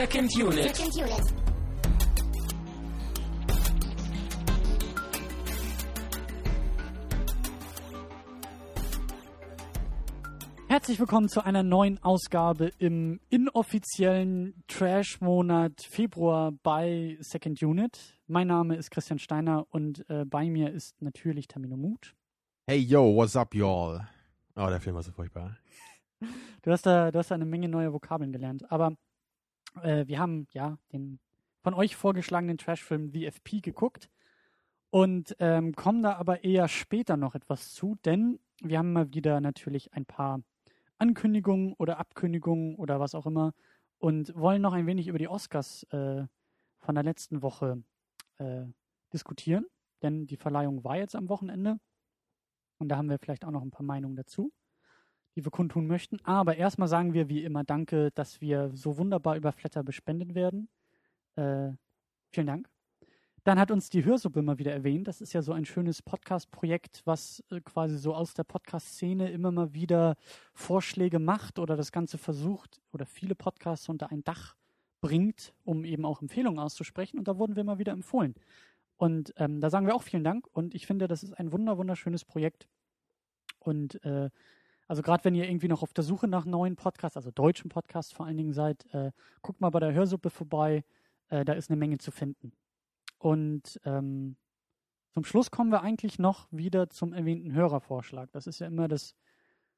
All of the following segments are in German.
Second Unit. Second Unit. Herzlich willkommen zu einer neuen Ausgabe im inoffiziellen Trash-Monat Februar bei Second Unit. Mein Name ist Christian Steiner und äh, bei mir ist natürlich Tamino Mut. Hey yo, what's up, y'all? Oh, der Film war so furchtbar. Du hast da, du hast da eine Menge neue Vokabeln gelernt. Aber äh, wir haben ja den von euch vorgeschlagenen Trashfilm VFP geguckt und ähm, kommen da aber eher später noch etwas zu, denn wir haben mal wieder natürlich ein paar Ankündigungen oder Abkündigungen oder was auch immer und wollen noch ein wenig über die Oscars äh, von der letzten Woche äh, diskutieren, denn die Verleihung war jetzt am Wochenende und da haben wir vielleicht auch noch ein paar Meinungen dazu, die wir kundtun möchten. Aber erstmal sagen wir wie immer Danke, dass wir so wunderbar über Flatter bespendet werden. Äh, vielen Dank. Dann hat uns die Hörsuppe mal wieder erwähnt. Das ist ja so ein schönes Podcast-Projekt, was äh, quasi so aus der Podcast-Szene immer mal wieder Vorschläge macht oder das Ganze versucht oder viele Podcasts unter ein Dach bringt, um eben auch Empfehlungen auszusprechen. Und da wurden wir mal wieder empfohlen. Und ähm, da sagen wir auch vielen Dank. Und ich finde, das ist ein wunder wunderschönes Projekt. Und äh, also gerade wenn ihr irgendwie noch auf der Suche nach neuen Podcasts, also deutschen Podcasts vor allen Dingen seid, äh, guckt mal bei der Hörsuppe vorbei. Äh, da ist eine Menge zu finden. Und ähm, zum Schluss kommen wir eigentlich noch wieder zum erwähnten Hörervorschlag. Das ist ja immer das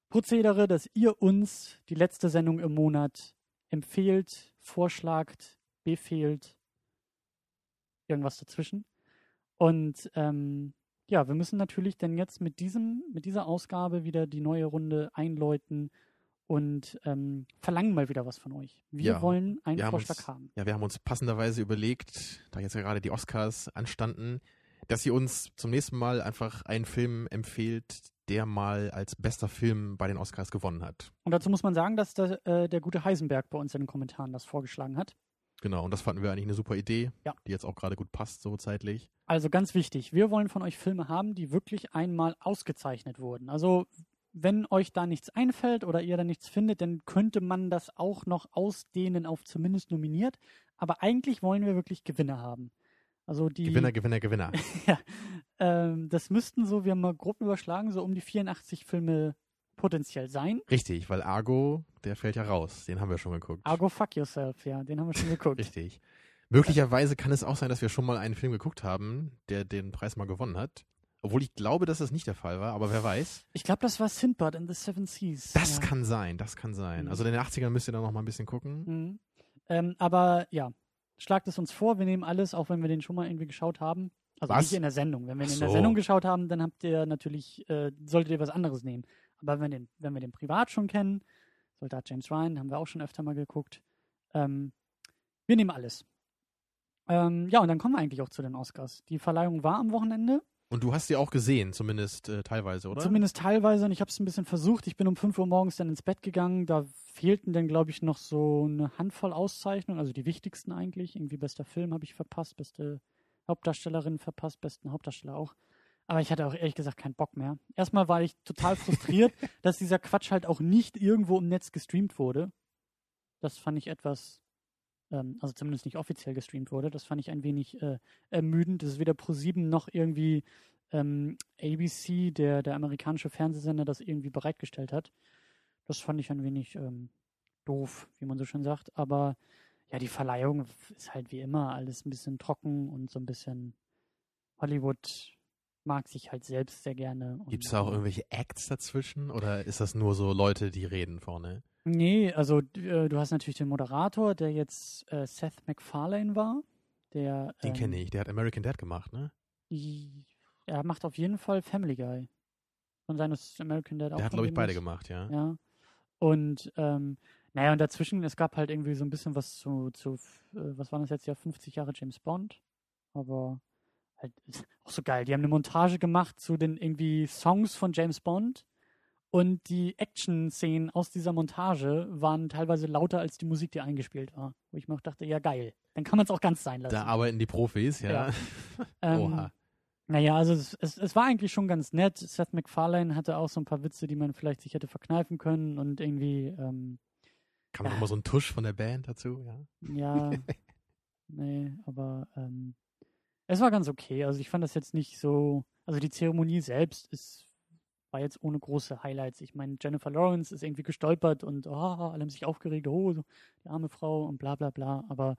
Prozedere, dass ihr uns die letzte Sendung im Monat empfehlt, vorschlagt, befehlt, irgendwas dazwischen. Und ähm, ja, wir müssen natürlich dann jetzt mit diesem, mit dieser Ausgabe wieder die neue Runde einläuten und ähm, verlangen mal wieder was von euch. Wir Ja, wollen einen wir haben Vorschlag uns- haben. Ja, wir haben uns passenderweise überlegt, da jetzt ja gerade die Oscars anstanden, dass ihr uns zum nächsten Mal einfach einen Film empfehlt, der mal als bester Film bei den Oscars gewonnen hat. Und dazu muss man sagen, dass der, äh, der gute Heisenberg bei uns in den Kommentaren das vorgeschlagen hat. Genau, und das fanden wir eigentlich eine super Idee, Ja. die jetzt auch gerade gut passt, so zeitlich. Also ganz wichtig, wir wollen von euch Filme haben, die wirklich einmal ausgezeichnet wurden. Also wenn euch da nichts einfällt oder ihr da nichts findet, dann könnte man das auch noch ausdehnen auf zumindest nominiert. Aber eigentlich wollen wir wirklich Gewinner haben. Also die Gewinner, Gewinner, Gewinner. ja, ähm, das müssten so, wir haben mal grob überschlagen, so um die 84 Filme potenziell sein. Richtig, weil Argo, der fällt ja raus. Den haben wir schon geguckt. Argo Fuck Yourself, ja, den haben wir schon geguckt. Richtig. Möglicherweise kann es auch sein, dass wir schon mal einen Film geguckt haben, der den Preis mal gewonnen hat. Obwohl ich glaube, dass das nicht der Fall war, aber wer weiß. Ich glaube, das war Sindbad in the Seven Seas. Das ja. kann sein, das kann sein. Mhm. Also in den 80ern müsst ihr da noch mal ein bisschen gucken. Mhm. Ähm, aber ja, schlagt es uns vor, wir nehmen alles, auch wenn wir den schon mal irgendwie geschaut haben. Also Was? nicht in der Sendung. Wenn wir ihn in der. Sendung geschaut haben, dann habt ihr natürlich, äh, solltet ihr was anderes nehmen. Aber wenn, den, wenn wir den privat schon kennen, Soldat James Ryan, haben wir auch schon öfter mal geguckt. Ähm, wir nehmen alles. Ähm, ja, und dann kommen wir eigentlich auch zu den Oscars. Die Verleihung war am Wochenende. Und du hast die auch gesehen, zumindest äh, teilweise, oder? Zumindest teilweise und ich habe es ein bisschen versucht. Ich bin um 5 Uhr morgens dann ins Bett gegangen. Da fehlten dann, glaube ich, noch so eine Handvoll Auszeichnungen, also die wichtigsten eigentlich. Irgendwie bester Film habe ich verpasst, beste Hauptdarstellerin verpasst, besten Hauptdarsteller auch. Aber ich hatte auch ehrlich gesagt keinen Bock mehr. Erstmal war ich total frustriert, dass dieser Quatsch halt auch nicht irgendwo im Netz gestreamt wurde. Das fand ich etwas, ähm, also zumindest nicht offiziell gestreamt wurde. Das fand ich ein wenig äh, ermüdend. Das ist weder Pro7 noch irgendwie ähm, ABC, der, der amerikanische Fernsehsender, das irgendwie bereitgestellt hat. Das fand ich ein wenig ähm, doof, wie man so schön sagt. Aber ja, die Verleihung ist halt wie immer alles ein bisschen trocken und so ein bisschen Hollywood mag sich halt selbst sehr gerne. Gibt es da auch irgendwelche Acts dazwischen oder ist das nur so Leute, die reden vorne? Nee, also äh, du hast natürlich den Moderator, der jetzt äh, Seth MacFarlane war. Der, Den ähm, kenne ich, der hat American Dad gemacht, ne? Er macht auf jeden Fall Family Guy. Von seines American Dad auch. Der hat, glaube ich, beide gemacht, ja. Ja. Und ähm, naja, und dazwischen, es gab halt irgendwie so ein bisschen was zu, zu äh, was war das jetzt ja, 50 Jahre James Bond. Aber halt auch so geil. Die haben eine Montage gemacht zu den irgendwie Songs von James Bond. Und die Action-Szenen aus dieser Montage waren teilweise lauter als die Musik, die eingespielt war. Wo ich mir auch dachte, ja geil, dann kann man es auch ganz sein lassen. Da arbeiten die Profis, ja. Ja. Ähm, Oha. Naja, also es, es, es war eigentlich schon ganz nett. Seth MacFarlane hatte auch so ein paar Witze, die man vielleicht sich hätte verkneifen können und irgendwie, ähm, Kam noch mal so ein Tusch von der Band dazu, ja? Ja, nee, aber ähm, es war ganz okay. Also ich fand das jetzt nicht so, also die Zeremonie selbst ist war jetzt ohne große Highlights. Ich meine, Jennifer Lawrence ist irgendwie gestolpert und oh, alle haben sich aufgeregt, oh, die arme Frau und bla bla bla. Aber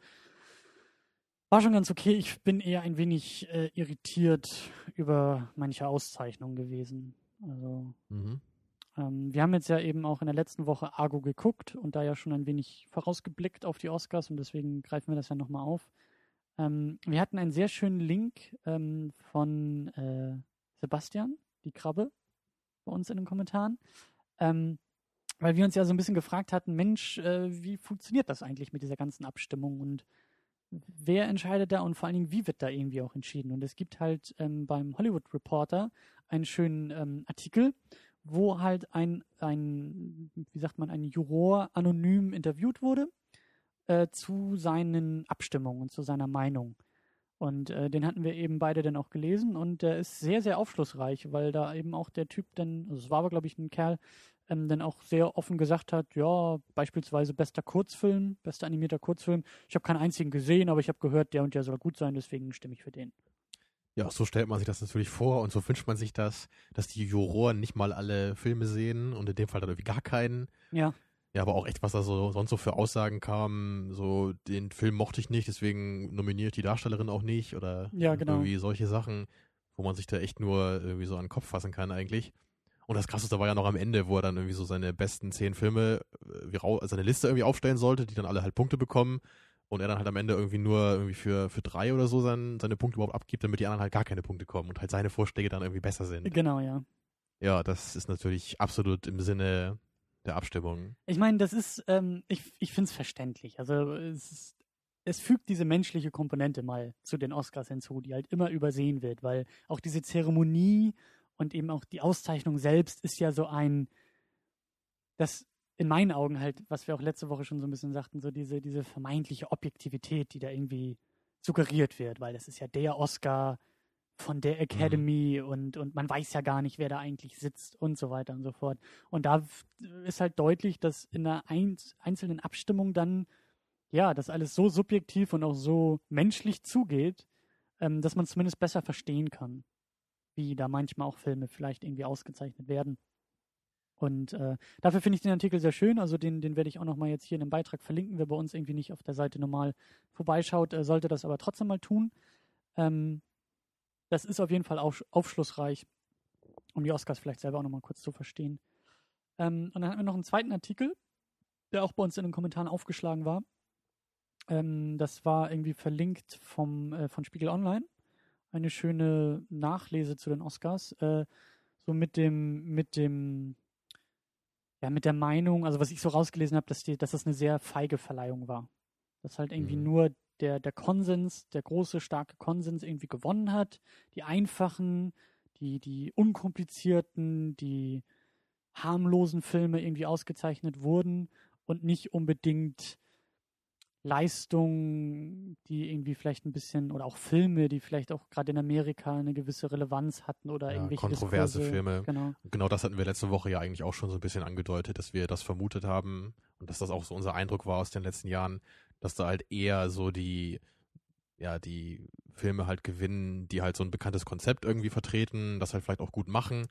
war schon ganz okay. Ich bin eher ein wenig äh, irritiert über manche Auszeichnungen gewesen. Also Mhm. ähm, wir haben jetzt ja eben auch in der letzten Woche Argo geguckt und da ja schon ein wenig vorausgeblickt auf die Oscars und deswegen greifen wir das ja nochmal auf. Ähm, wir hatten einen sehr schönen Link ähm, von äh, Sebastian, die Krabbe, bei uns in den Kommentaren. Ähm, weil wir uns ja so ein bisschen gefragt hatten, Mensch, äh, wie funktioniert das eigentlich mit dieser ganzen Abstimmung und wer entscheidet da und vor allen Dingen, wie wird da irgendwie auch entschieden? Und es gibt halt ähm, beim Hollywood Reporter einen schönen ähm, Artikel, wo halt ein, ein, wie sagt man, ein Juror anonym interviewt wurde äh, zu seinen Abstimmungen und zu seiner Meinung. Und äh, den hatten wir eben beide dann auch gelesen und der ist sehr, sehr aufschlussreich, weil da eben auch der Typ dann, also es war aber, glaube ich, ein Kerl, ähm, dann auch sehr offen gesagt hat, ja, beispielsweise bester Kurzfilm, bester animierter Kurzfilm. Ich habe keinen einzigen gesehen, aber ich habe gehört, der und der soll gut sein, deswegen stimme ich für den. Ja, so stellt man sich das natürlich vor und so wünscht man sich das, dass die Juroren nicht mal alle Filme sehen und in dem Fall dann irgendwie gar keinen. Ja, Ja, aber auch echt, was da so sonst so für Aussagen kam, so den Film mochte ich nicht, deswegen nominiere ich die Darstellerin auch nicht oder Ja, genau. irgendwie solche Sachen, wo man sich da echt nur irgendwie so an den Kopf fassen kann eigentlich. Und das krasseste war ja noch am Ende, wo er dann irgendwie so seine besten zehn Filme, äh, seine Liste irgendwie aufstellen sollte, die dann alle halt Punkte bekommen. Und er dann halt am Ende irgendwie nur irgendwie für, für drei oder so sein, seine Punkte überhaupt abgibt, damit die anderen halt gar keine Punkte kommen und halt seine Vorschläge dann irgendwie besser sind. genau, ja. Ja, das ist natürlich absolut im Sinne der Abstimmung. Ich meine, das ist, ähm, ich, ich finde es verständlich. Also es, ist, es fügt diese menschliche Komponente mal zu den Oscars hinzu, die halt immer übersehen wird, weil auch diese Zeremonie und eben auch die Auszeichnung selbst ist ja so ein, das in meinen Augen halt, was wir auch letzte Woche schon so ein bisschen sagten, so diese, diese vermeintliche Objektivität, die da irgendwie suggeriert wird, weil das ist ja der Oscar von der Academy und, und man weiß ja gar nicht, wer da eigentlich sitzt und so weiter und so fort. Und da ist halt deutlich, dass in einer ein, einzelnen Abstimmung dann, ja, das alles so subjektiv und auch so menschlich zugeht, ähm, dass man zumindest besser verstehen kann, wie da manchmal auch Filme vielleicht irgendwie ausgezeichnet werden. Und äh, dafür finde ich den Artikel sehr schön. Also den, den werde ich auch nochmal jetzt hier in dem Beitrag verlinken. Wer bei uns irgendwie nicht auf der Seite normal vorbeischaut, äh, sollte das aber trotzdem mal tun. Ähm, das ist auf jeden Fall auf, aufschlussreich, um die Oscars vielleicht selber auch nochmal kurz zu verstehen. Ähm, und dann hatten wir noch einen zweiten Artikel, der auch bei uns in den Kommentaren aufgeschlagen war. Ähm, das war irgendwie verlinkt vom, äh, von Spiegel Online. Eine schöne Nachlese zu den Oscars. Äh, so mit dem, mit dem, ja, mit der Meinung, also was ich so rausgelesen habe, dass, die, dass das eine sehr feige Verleihung war. Dass halt irgendwie Mhm. nur der, der Konsens, der große, starke Konsens irgendwie gewonnen hat. Die einfachen, die, die unkomplizierten, die harmlosen Filme irgendwie ausgezeichnet wurden und nicht unbedingt Leistungen, die irgendwie vielleicht ein bisschen, oder auch Filme, die vielleicht auch gerade in Amerika eine gewisse Relevanz hatten oder Ja, irgendwelche kontroverse Diskurse. Filme. Genau. Genau das hatten wir letzte Woche ja eigentlich auch schon so ein bisschen angedeutet, dass wir das vermutet haben und dass das auch so unser Eindruck war aus den letzten Jahren, dass da halt eher so die, ja, die Filme halt gewinnen, die halt so ein bekanntes Konzept irgendwie vertreten, das halt vielleicht auch gut machen,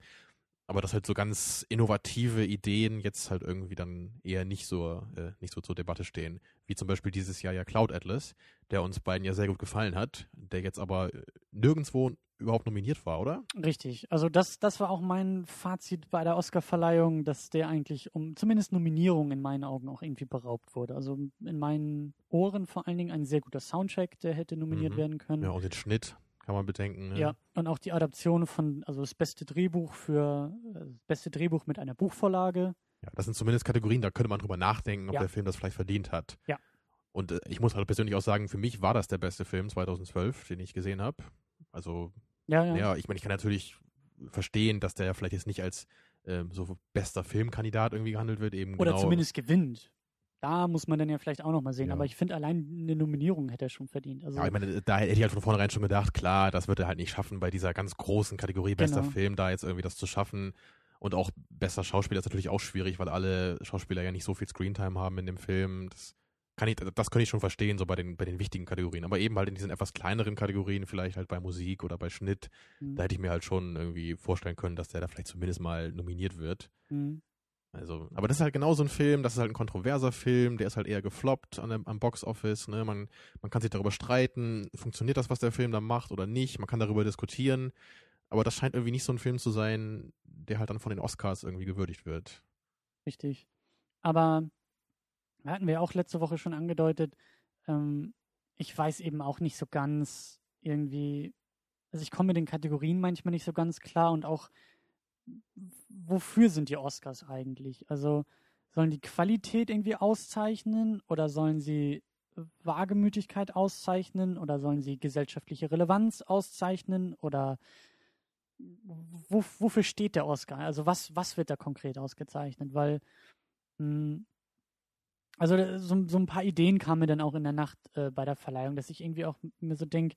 aber dass halt so ganz innovative Ideen jetzt halt irgendwie dann eher nicht so, äh, nicht so zur Debatte stehen. Wie zum Beispiel dieses Jahr ja Cloud Atlas, der uns beiden ja sehr gut gefallen hat, der jetzt aber äh, nirgendwo überhaupt nominiert war, oder? Richtig. Also das, das war auch mein Fazit bei der Oscarverleihung, dass der eigentlich um zumindest Nominierung in meinen Augen auch irgendwie beraubt wurde. Also in meinen Ohren vor allen Dingen ein sehr guter Soundtrack, der hätte nominiert Mhm. werden können. Ja, und den Schnitt kann man bedenken. Ne? Ja, und auch die Adaption von, also das beste Drehbuch für, äh, das beste Drehbuch mit einer Buchvorlage. Ja, das sind zumindest Kategorien, da könnte man drüber nachdenken, ob Ja. der Film das vielleicht verdient hat. Ja. Und äh, ich muss halt persönlich auch sagen, für mich war das der beste Film 2012, den ich gesehen habe. Also, Ja, ja. ja, ich meine, ich kann natürlich verstehen, dass der vielleicht jetzt nicht als ähm, so bester Filmkandidat irgendwie gehandelt wird, eben Oder genau. zumindest gewinnt. Da muss man dann ja vielleicht auch nochmal sehen. Ja. Aber ich finde, allein eine Nominierung hätte er schon verdient. Also, Ja, ich meine, da hätte ich halt von vornherein schon gedacht, klar, das wird er halt nicht schaffen, bei dieser ganz großen Kategorie bester Genau. Film da jetzt irgendwie das zu schaffen. Und auch bester Schauspieler ist natürlich auch schwierig, weil alle Schauspieler ja nicht so viel Screentime haben in dem Film. Das kann ich, das kann ich schon verstehen, so bei den, bei den wichtigen Kategorien. Aber eben halt in diesen etwas kleineren Kategorien, vielleicht halt bei Musik oder bei Schnitt, mhm. da hätte ich mir halt schon irgendwie vorstellen können, dass der da vielleicht zumindest mal nominiert wird. Mhm. Also, aber das ist halt genau so ein Film, das ist halt ein kontroverser Film, der ist halt eher gefloppt an dem, am Boxoffice, ne? Man, man kann sich darüber streiten, funktioniert das, was der Film da macht oder nicht, man kann darüber diskutieren, aber das scheint irgendwie nicht so ein Film zu sein, der halt dann von den Oscars irgendwie gewürdigt wird. Richtig. Aber hatten wir auch letzte Woche schon angedeutet, ähm, ich weiß eben auch nicht so ganz irgendwie, also ich komme mit den Kategorien manchmal nicht so ganz klar und auch, wofür sind die Oscars eigentlich? Also sollen die Qualität irgendwie auszeichnen oder sollen sie Wagemütigkeit auszeichnen oder sollen sie gesellschaftliche Relevanz auszeichnen oder wo, wofür steht der Oscar? Also was, was wird da konkret ausgezeichnet? Weil mh, hm, also so, so, ein paar Ideen kamen mir dann auch in der Nacht äh, bei der Verleihung, dass ich irgendwie auch mir so denke,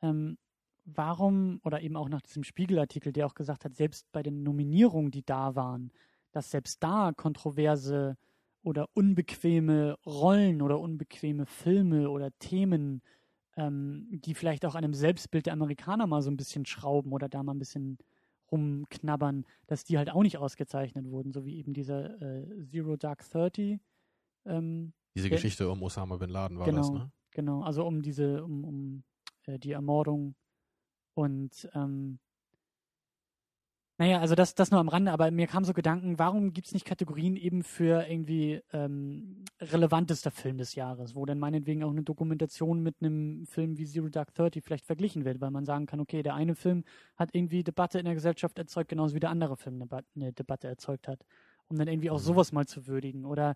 ähm, warum, oder eben auch nach diesem Spiegelartikel, der auch gesagt hat, selbst bei den Nominierungen, die da waren, dass selbst da kontroverse oder unbequeme Rollen oder unbequeme Filme oder Themen, ähm, die vielleicht auch an einem Selbstbild der Amerikaner mal so ein bisschen schrauben oder da mal ein bisschen rumknabbern, dass die halt auch nicht ausgezeichnet wurden, so wie eben dieser äh, Zero Dark Thirty. Ähm, Diese Geschichte um Osama bin Laden war genau, das, ne? Genau, also um diese, um, um äh, die Ermordung und ähm, naja, also das, das nur am Rande, aber mir kamen so Gedanken, warum gibt es nicht Kategorien eben für irgendwie ähm, relevantester Film des Jahres, wo dann meinetwegen auch eine Dokumentation mit einem Film wie Zero Dark Thirty vielleicht verglichen wird, weil man sagen kann, okay, der eine Film hat irgendwie Debatte in der Gesellschaft erzeugt, genauso wie der andere Film eine, eine Debatte erzeugt hat. Um dann irgendwie auch mhm. sowas mal zu würdigen. Oder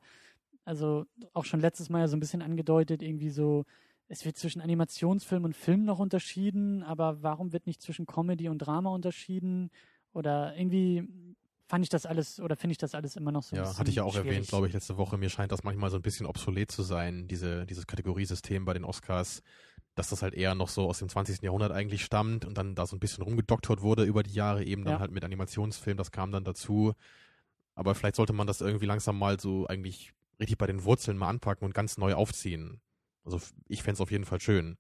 also auch schon letztes Mal ja so ein bisschen angedeutet, irgendwie so, es wird zwischen Animationsfilm und Film noch unterschieden, aber warum wird nicht zwischen Comedy und Drama unterschieden? Oder irgendwie fand ich das alles oder finde ich das alles immer noch so. Ja, hatte ich ja auch schwierig. erwähnt, glaube ich, letzte Woche. Mir scheint das manchmal so ein bisschen obsolet zu sein, diese, dieses Kategoriesystem bei den Oscars, dass das halt eher noch so aus dem 20. Jahrhundert eigentlich stammt und dann da so ein bisschen rumgedoktert wurde über die Jahre, eben dann ja. halt mit Animationsfilm, das kam dann dazu. Aber vielleicht sollte man das irgendwie langsam mal so eigentlich richtig bei den Wurzeln mal anpacken und ganz neu aufziehen. Also ich fände es auf jeden Fall schön.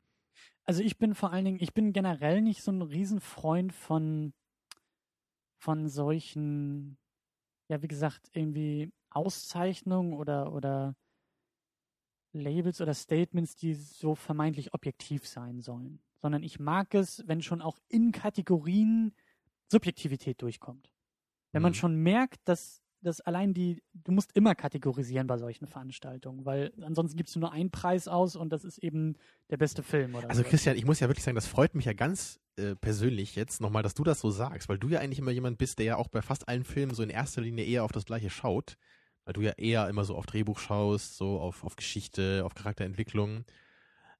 Also ich bin vor allen Dingen, ich bin generell nicht so ein Riesenfreund von, von solchen, ja wie gesagt, irgendwie Auszeichnungen oder, oder Labels oder Statements, die so vermeintlich objektiv sein sollen. Sondern ich mag es, wenn schon auch in Kategorien Subjektivität durchkommt. Wenn mhm. man schon merkt, dass dass allein die, du musst immer kategorisieren bei solchen Veranstaltungen, weil ansonsten gibst du nur einen Preis aus und das ist eben der beste Film oder Also so. Christian, ich muss ja wirklich sagen, das freut mich ja ganz äh, persönlich jetzt nochmal, dass du das so sagst, weil du ja eigentlich immer jemand bist, der ja auch bei fast allen Filmen so in erster Linie eher auf das Gleiche schaut, weil du ja eher immer so auf Drehbuch schaust, so auf, auf Geschichte, auf Charakterentwicklung.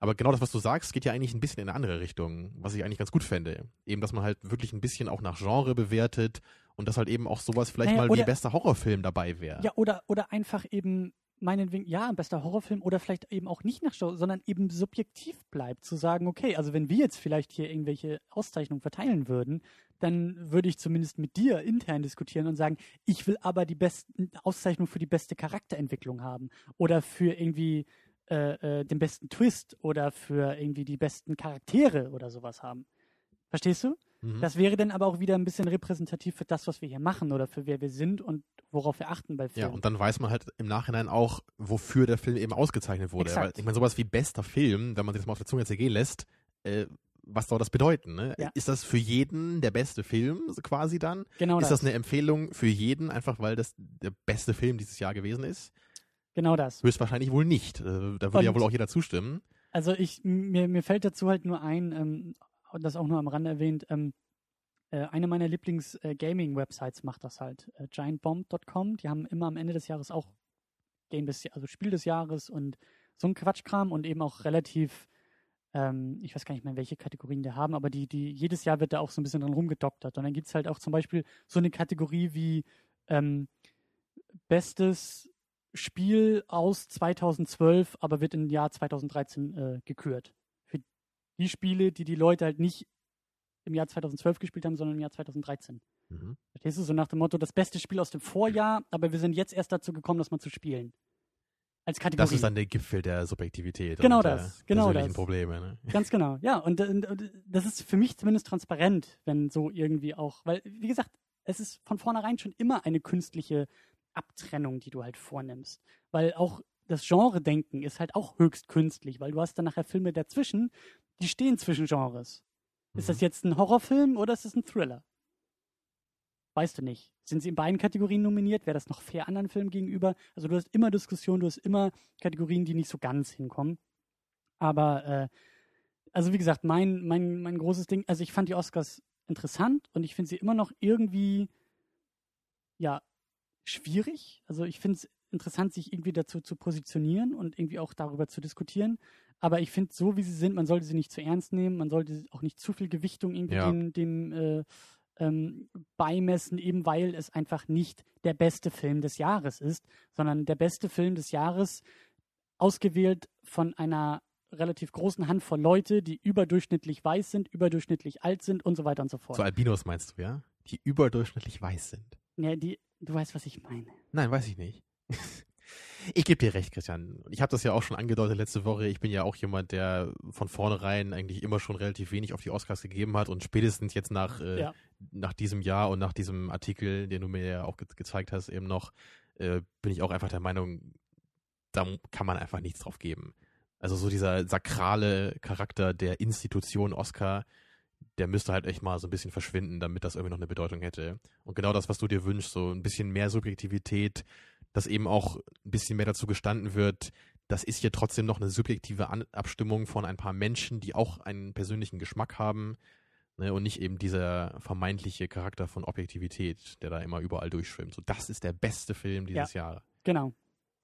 Aber genau das, was du sagst, geht ja eigentlich ein bisschen in eine andere Richtung, was ich eigentlich ganz gut fände. Eben, dass man halt wirklich ein bisschen auch nach Genre bewertet und dass halt eben auch sowas vielleicht naja, mal oder, wie bester Horrorfilm dabei wäre. Ja, oder, oder einfach eben meinetwegen, ja, ein bester Horrorfilm oder vielleicht eben auch nicht nach Genre, sondern eben subjektiv bleibt, zu sagen, okay, also wenn wir jetzt vielleicht hier irgendwelche Auszeichnungen verteilen würden, dann würde ich zumindest mit dir intern diskutieren und sagen, ich will aber die besten Auszeichnung für die beste Charakterentwicklung haben oder für irgendwie äh, äh, den besten Twist oder für irgendwie die besten Charaktere oder sowas haben. Verstehst du? Mhm. Das wäre dann aber auch wieder ein bisschen repräsentativ für das, was wir hier machen oder für wer wir sind und worauf wir achten bei Filmen. Ja, und dann weiß man halt im Nachhinein auch, wofür der Film eben ausgezeichnet wurde. Weil, ich meine, sowas wie bester Film, wenn man sich das mal auf der Zunge zergehen lässt, äh, was soll das bedeuten? Ne? Ja. Ist das für jeden der beste Film quasi dann? Genau ist das. das eine Empfehlung für jeden, einfach weil das der beste Film dieses Jahr gewesen ist? Genau das. Höchstwahrscheinlich wohl nicht. Äh, da würde ja wohl auch jeder zustimmen. Also ich, mir, mir fällt dazu halt nur ein, ähm, das auch nur am Rande erwähnt, ähm, äh, eine meiner Lieblings-Gaming-Websites äh, macht das halt. Äh, giantbomb.com, die haben immer am Ende des Jahres auch Game des, also Spiel des Jahres und so ein Quatschkram und eben auch relativ, ähm, ich weiß gar nicht mehr, welche Kategorien die haben, aber die, die, jedes Jahr wird da auch so ein bisschen dran rumgedoktert. Und dann gibt es halt auch zum Beispiel so eine Kategorie wie ähm, bestes Spiel aus 2012, aber wird im Jahr 2013 äh, gekürt die Spiele, die die Leute halt nicht im Jahr 2012 gespielt haben, sondern im Jahr 2013. Mhm. Verstehst du? So nach dem Motto, das beste Spiel aus dem Vorjahr, aber wir sind jetzt erst dazu gekommen, das mal zu spielen. Als Kategorie. Das ist dann der Gipfel der Subjektivität. Genau und das, der genau das. Probleme. Ne? Ganz genau, ja. Und, und, und das ist für mich zumindest transparent, wenn so irgendwie auch, weil, wie gesagt, es ist von vornherein schon immer eine künstliche Abtrennung, die du halt vornimmst. Weil auch das Genre-Denken ist halt auch höchst künstlich, weil du hast dann nachher Filme dazwischen, die stehen zwischen Genres. Ist das Mhm. jetzt ein Horrorfilm oder ist das ein Thriller? Weißt du nicht. Sind sie in beiden Kategorien nominiert? Wäre das noch fair anderen Filmen gegenüber? Also du hast immer Diskussionen, du hast immer Kategorien, die nicht so ganz hinkommen. Aber, äh, also wie gesagt, mein, mein, mein großes Ding, also ich fand die Oscars interessant und ich finde sie immer noch irgendwie, ja, schwierig. Also ich finde es interessant, sich irgendwie dazu zu positionieren und irgendwie auch darüber zu diskutieren. Aber ich finde, so wie sie sind, man sollte sie nicht zu ernst nehmen, man sollte auch nicht zu viel Gewichtung irgendwie Ja. dem, dem äh, ähm, beimessen, eben weil es einfach nicht der beste Film des Jahres ist, sondern der beste Film des Jahres ausgewählt von einer relativ großen Handvoll Leute, die überdurchschnittlich weiß sind, überdurchschnittlich alt sind und so weiter und so fort. So Albinos meinst du, ja? Die überdurchschnittlich weiß sind. Ja, die, du weißt, was ich meine. Nein, weiß ich nicht. Ich gebe dir recht, Christian. Ich habe das ja auch schon angedeutet letzte Woche. Ich bin ja auch jemand, der von vornherein eigentlich immer schon relativ wenig auf die Oscars gegeben hat und spätestens jetzt nach, äh, Ja. nach diesem Jahr und nach diesem Artikel, den du mir ja auch ge gezeigt hast, eben noch, äh, bin ich auch einfach der Meinung, da kann man einfach nichts drauf geben. Also so dieser sakrale Charakter der Institution Oscar, der müsste halt echt mal so ein bisschen verschwinden, damit das irgendwie noch eine Bedeutung hätte. Und genau das, was du dir wünschst, so ein bisschen mehr Subjektivität, dass eben auch ein bisschen mehr dazu gestanden wird, das ist hier trotzdem noch eine subjektive An Abstimmung von ein paar Menschen, die auch einen persönlichen Geschmack haben ne, und nicht eben dieser vermeintliche Charakter von Objektivität, der da immer überall durchschwimmt. So, das ist der beste Film dieses Jahr. Genau.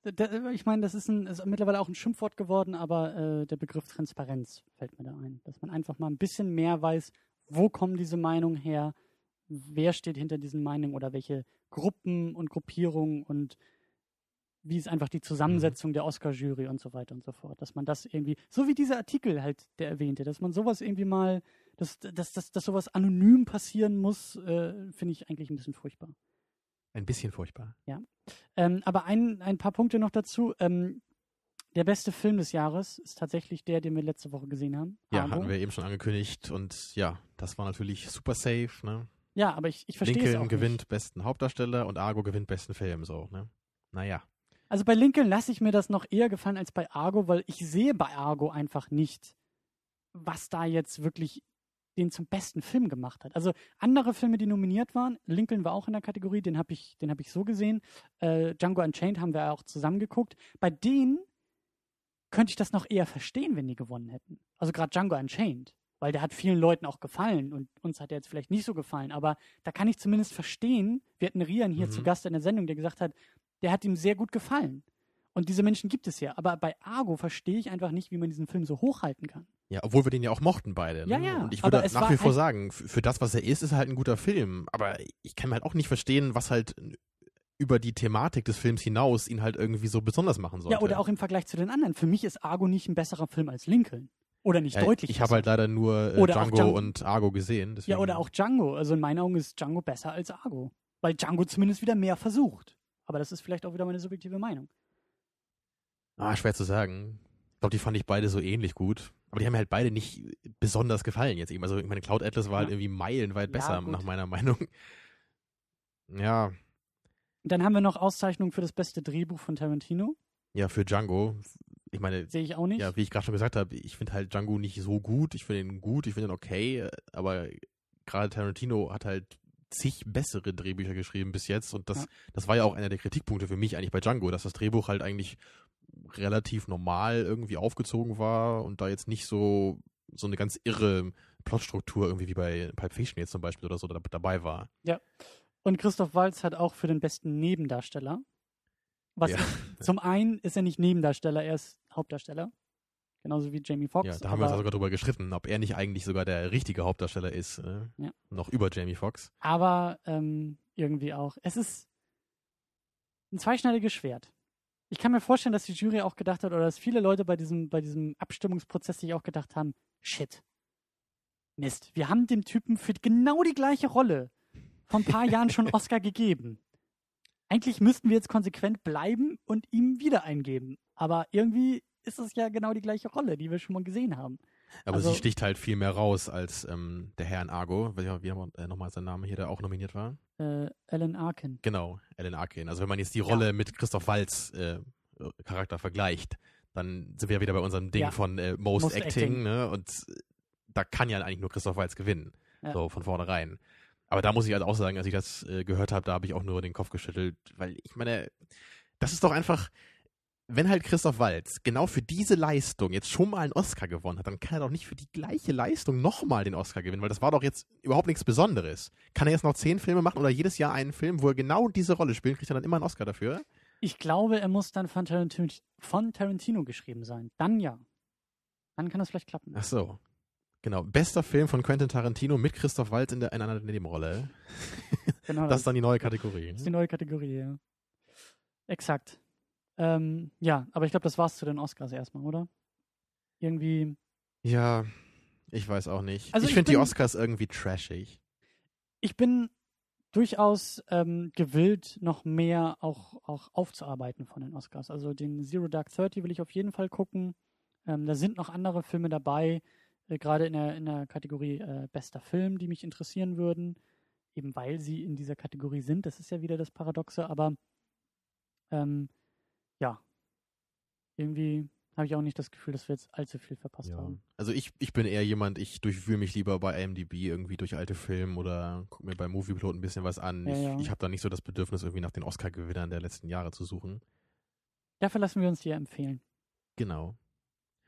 Da, ich meine, das ist, ein, ist mittlerweile auch ein Schimpfwort geworden, aber äh, der Begriff Transparenz fällt mir da ein. Dass man einfach mal ein bisschen mehr weiß, wo kommen diese Meinungen her, wer steht hinter diesen Meinungen oder welche Gruppen und Gruppierungen und wie ist einfach die Zusammensetzung der Oscar-Jury und so weiter und so fort. Dass man das irgendwie, so wie dieser Artikel halt, der erwähnte, dass man sowas irgendwie mal, dass, dass, dass, dass sowas anonym passieren muss, äh, finde ich eigentlich ein bisschen furchtbar. Ein bisschen furchtbar. Ähm, aber ein, ein paar Punkte noch dazu. Ähm, der beste Film des Jahres ist tatsächlich der, den wir letzte Woche gesehen haben. Ja, Argo. hatten wir eben schon angekündigt und ja, das war natürlich super safe, ne? Ja, aber ich, ich verstehe es Lincoln auch gewinnt nicht. besten Hauptdarsteller und Argo gewinnt besten Film, so, ne? Naja. Also bei Lincoln lasse ich mir das noch eher gefallen als bei Argo, weil ich sehe bei Argo einfach nicht, was da jetzt wirklich den zum besten Film gemacht hat. Also andere Filme, die nominiert waren, Lincoln war auch in der Kategorie, den habe ich, den hab ich so gesehen. Äh, Django Unchained haben wir auch zusammen geguckt. Bei denen könnte ich das noch eher verstehen, wenn die gewonnen hätten. Also gerade Django Unchained, weil der hat vielen Leuten auch gefallen und uns hat er jetzt vielleicht nicht so gefallen, aber da kann ich zumindest verstehen, wir hatten Rian hier Mhm. zu Gast in der Sendung, der gesagt hat, der hat ihm sehr gut gefallen. Und diese Menschen gibt es ja. Aber bei Argo verstehe ich einfach nicht, wie man diesen Film so hochhalten kann. Ja, obwohl wir den ja auch mochten beide. Ne? Ja, ja, Und ich würde nach wie vor sagen, für, das, was er ist, ist er halt ein guter Film. Aber ich kann halt auch nicht verstehen, was halt über die Thematik des Films hinaus ihn halt irgendwie so besonders machen sollte. Ja, oder auch im Vergleich zu den anderen. Für mich ist Argo nicht ein besserer Film als Lincoln. Oder nicht Ja, deutlich Ich habe halt leider nur äh, Django, Django. und Argo gesehen. Deswegen, ja, oder auch Django. Also in meinen Augen ist Django besser als Argo. Weil Django zumindest wieder mehr versucht. Aber das ist vielleicht auch wieder meine subjektive Meinung. Ah, schwer zu sagen. Ich glaube, die fand ich beide so ähnlich gut. Aber die haben mir halt beide nicht besonders gefallen jetzt eben. Also ich meine, Cloud Atlas war halt Ja. irgendwie meilenweit Ja, besser, gut. nach meiner Meinung. Ja, Und dann haben wir noch Auszeichnung für das beste Drehbuch von Tarantino. ja, für Django. Ich meine, Sehe ich auch nicht. ja, wie ich gerade schon gesagt habe, ich finde halt Django nicht so gut. Ich finde ihn gut, ich finde ihn okay, aber gerade Tarantino hat halt zig bessere Drehbücher geschrieben bis jetzt und das, Ja. das war ja auch einer der Kritikpunkte für mich eigentlich bei Django, dass das Drehbuch halt eigentlich relativ normal irgendwie aufgezogen war und da jetzt nicht so so eine ganz irre Plotstruktur irgendwie wie bei Pulp Fiction jetzt zum Beispiel oder so da, dabei war. Und Christoph Waltz hat auch für den besten Nebendarsteller. Was Ja. zum einen ist er nicht Nebendarsteller, er ist Hauptdarsteller. Genauso wie Jamie Foxx. Ja, da haben wir uns sogar drüber gestritten, ob er nicht eigentlich sogar der richtige Hauptdarsteller ist, äh, Ja. noch über Jamie Foxx. aber ähm, irgendwie auch. Es ist ein zweischneidiges Schwert. Ich kann mir vorstellen, dass die Jury auch gedacht hat, oder dass viele Leute bei diesem, bei diesem Abstimmungsprozess sich auch gedacht haben, shit, Mist, wir haben dem Typen für genau die gleiche Rolle vor ein paar Jahren schon Oscar gegeben. Eigentlich müssten wir jetzt konsequent bleiben und ihm wieder eingeben. Aber irgendwie ist es ja genau die gleiche Rolle, die wir schon mal gesehen haben. Aber Also- sie sticht halt viel mehr raus als ähm, der Herr in Argo, wie, wie haben wir äh, nochmal sein Name hier, der auch nominiert war? Äh, Alan Arkin. Genau, Alan Arkin. Also wenn man jetzt die Rolle mit Christoph Waltz äh, Charakter vergleicht, dann sind wir wieder bei unserem Ding Ja. von äh, Most, Most Acting, Acting. ne? Und da kann ja eigentlich nur Christoph Waltz gewinnen. Ja. So von vornherein. Aber da muss ich halt auch sagen, als ich das äh, gehört habe, da habe ich auch nur den Kopf geschüttelt, weil ich meine, das ist doch einfach, wenn halt Christoph Waltz genau für diese Leistung jetzt schon mal einen Oscar gewonnen hat, dann kann er doch nicht für die gleiche Leistung nochmal den Oscar gewinnen, weil das war doch jetzt überhaupt nichts Besonderes. Kann er jetzt noch zehn Filme machen oder jedes Jahr einen Film, wo er genau diese Rolle spielt, kriegt er dann immer einen Oscar dafür? Ich glaube, er muss dann von Tarantino, von Tarantino geschrieben sein. Dann ja. Dann kann das vielleicht klappen. Ach so. Genau. Bester Film von Quentin Tarantino mit Christoph Waltz in, der, in einer Nebenrolle. Genau, Das ist dann die neue Kategorie. Das ist die neue Kategorie, ja. Exakt. Ähm, ja, aber ich glaube, das war's zu den Oscars erstmal, oder? Irgendwie. Ja, ich weiß auch nicht. Also ich ich finde die Oscars irgendwie trashig. Ich bin durchaus ähm, gewillt, noch mehr auch, auch aufzuarbeiten von den Oscars. Also den Zero Dark Thirty will ich auf jeden Fall gucken. Ähm, da sind noch andere Filme dabei, äh, gerade in der, in der Kategorie äh, bester Film, die mich interessieren würden, eben weil sie in dieser Kategorie sind. Das ist ja wieder das Paradoxe, aber ähm, ja, irgendwie habe ich auch nicht das Gefühl, dass wir jetzt allzu viel verpasst Ja. haben. Also ich, ich bin eher jemand, ich durchwühle mich lieber bei IMDb irgendwie durch alte Filme oder gucke mir bei Movieplot ein bisschen was an. Ja, ich ja. ich habe da nicht so das Bedürfnis, irgendwie nach den Oscar-Gewinnern der letzten Jahre zu suchen. Dafür lassen wir uns ja empfehlen. Genau.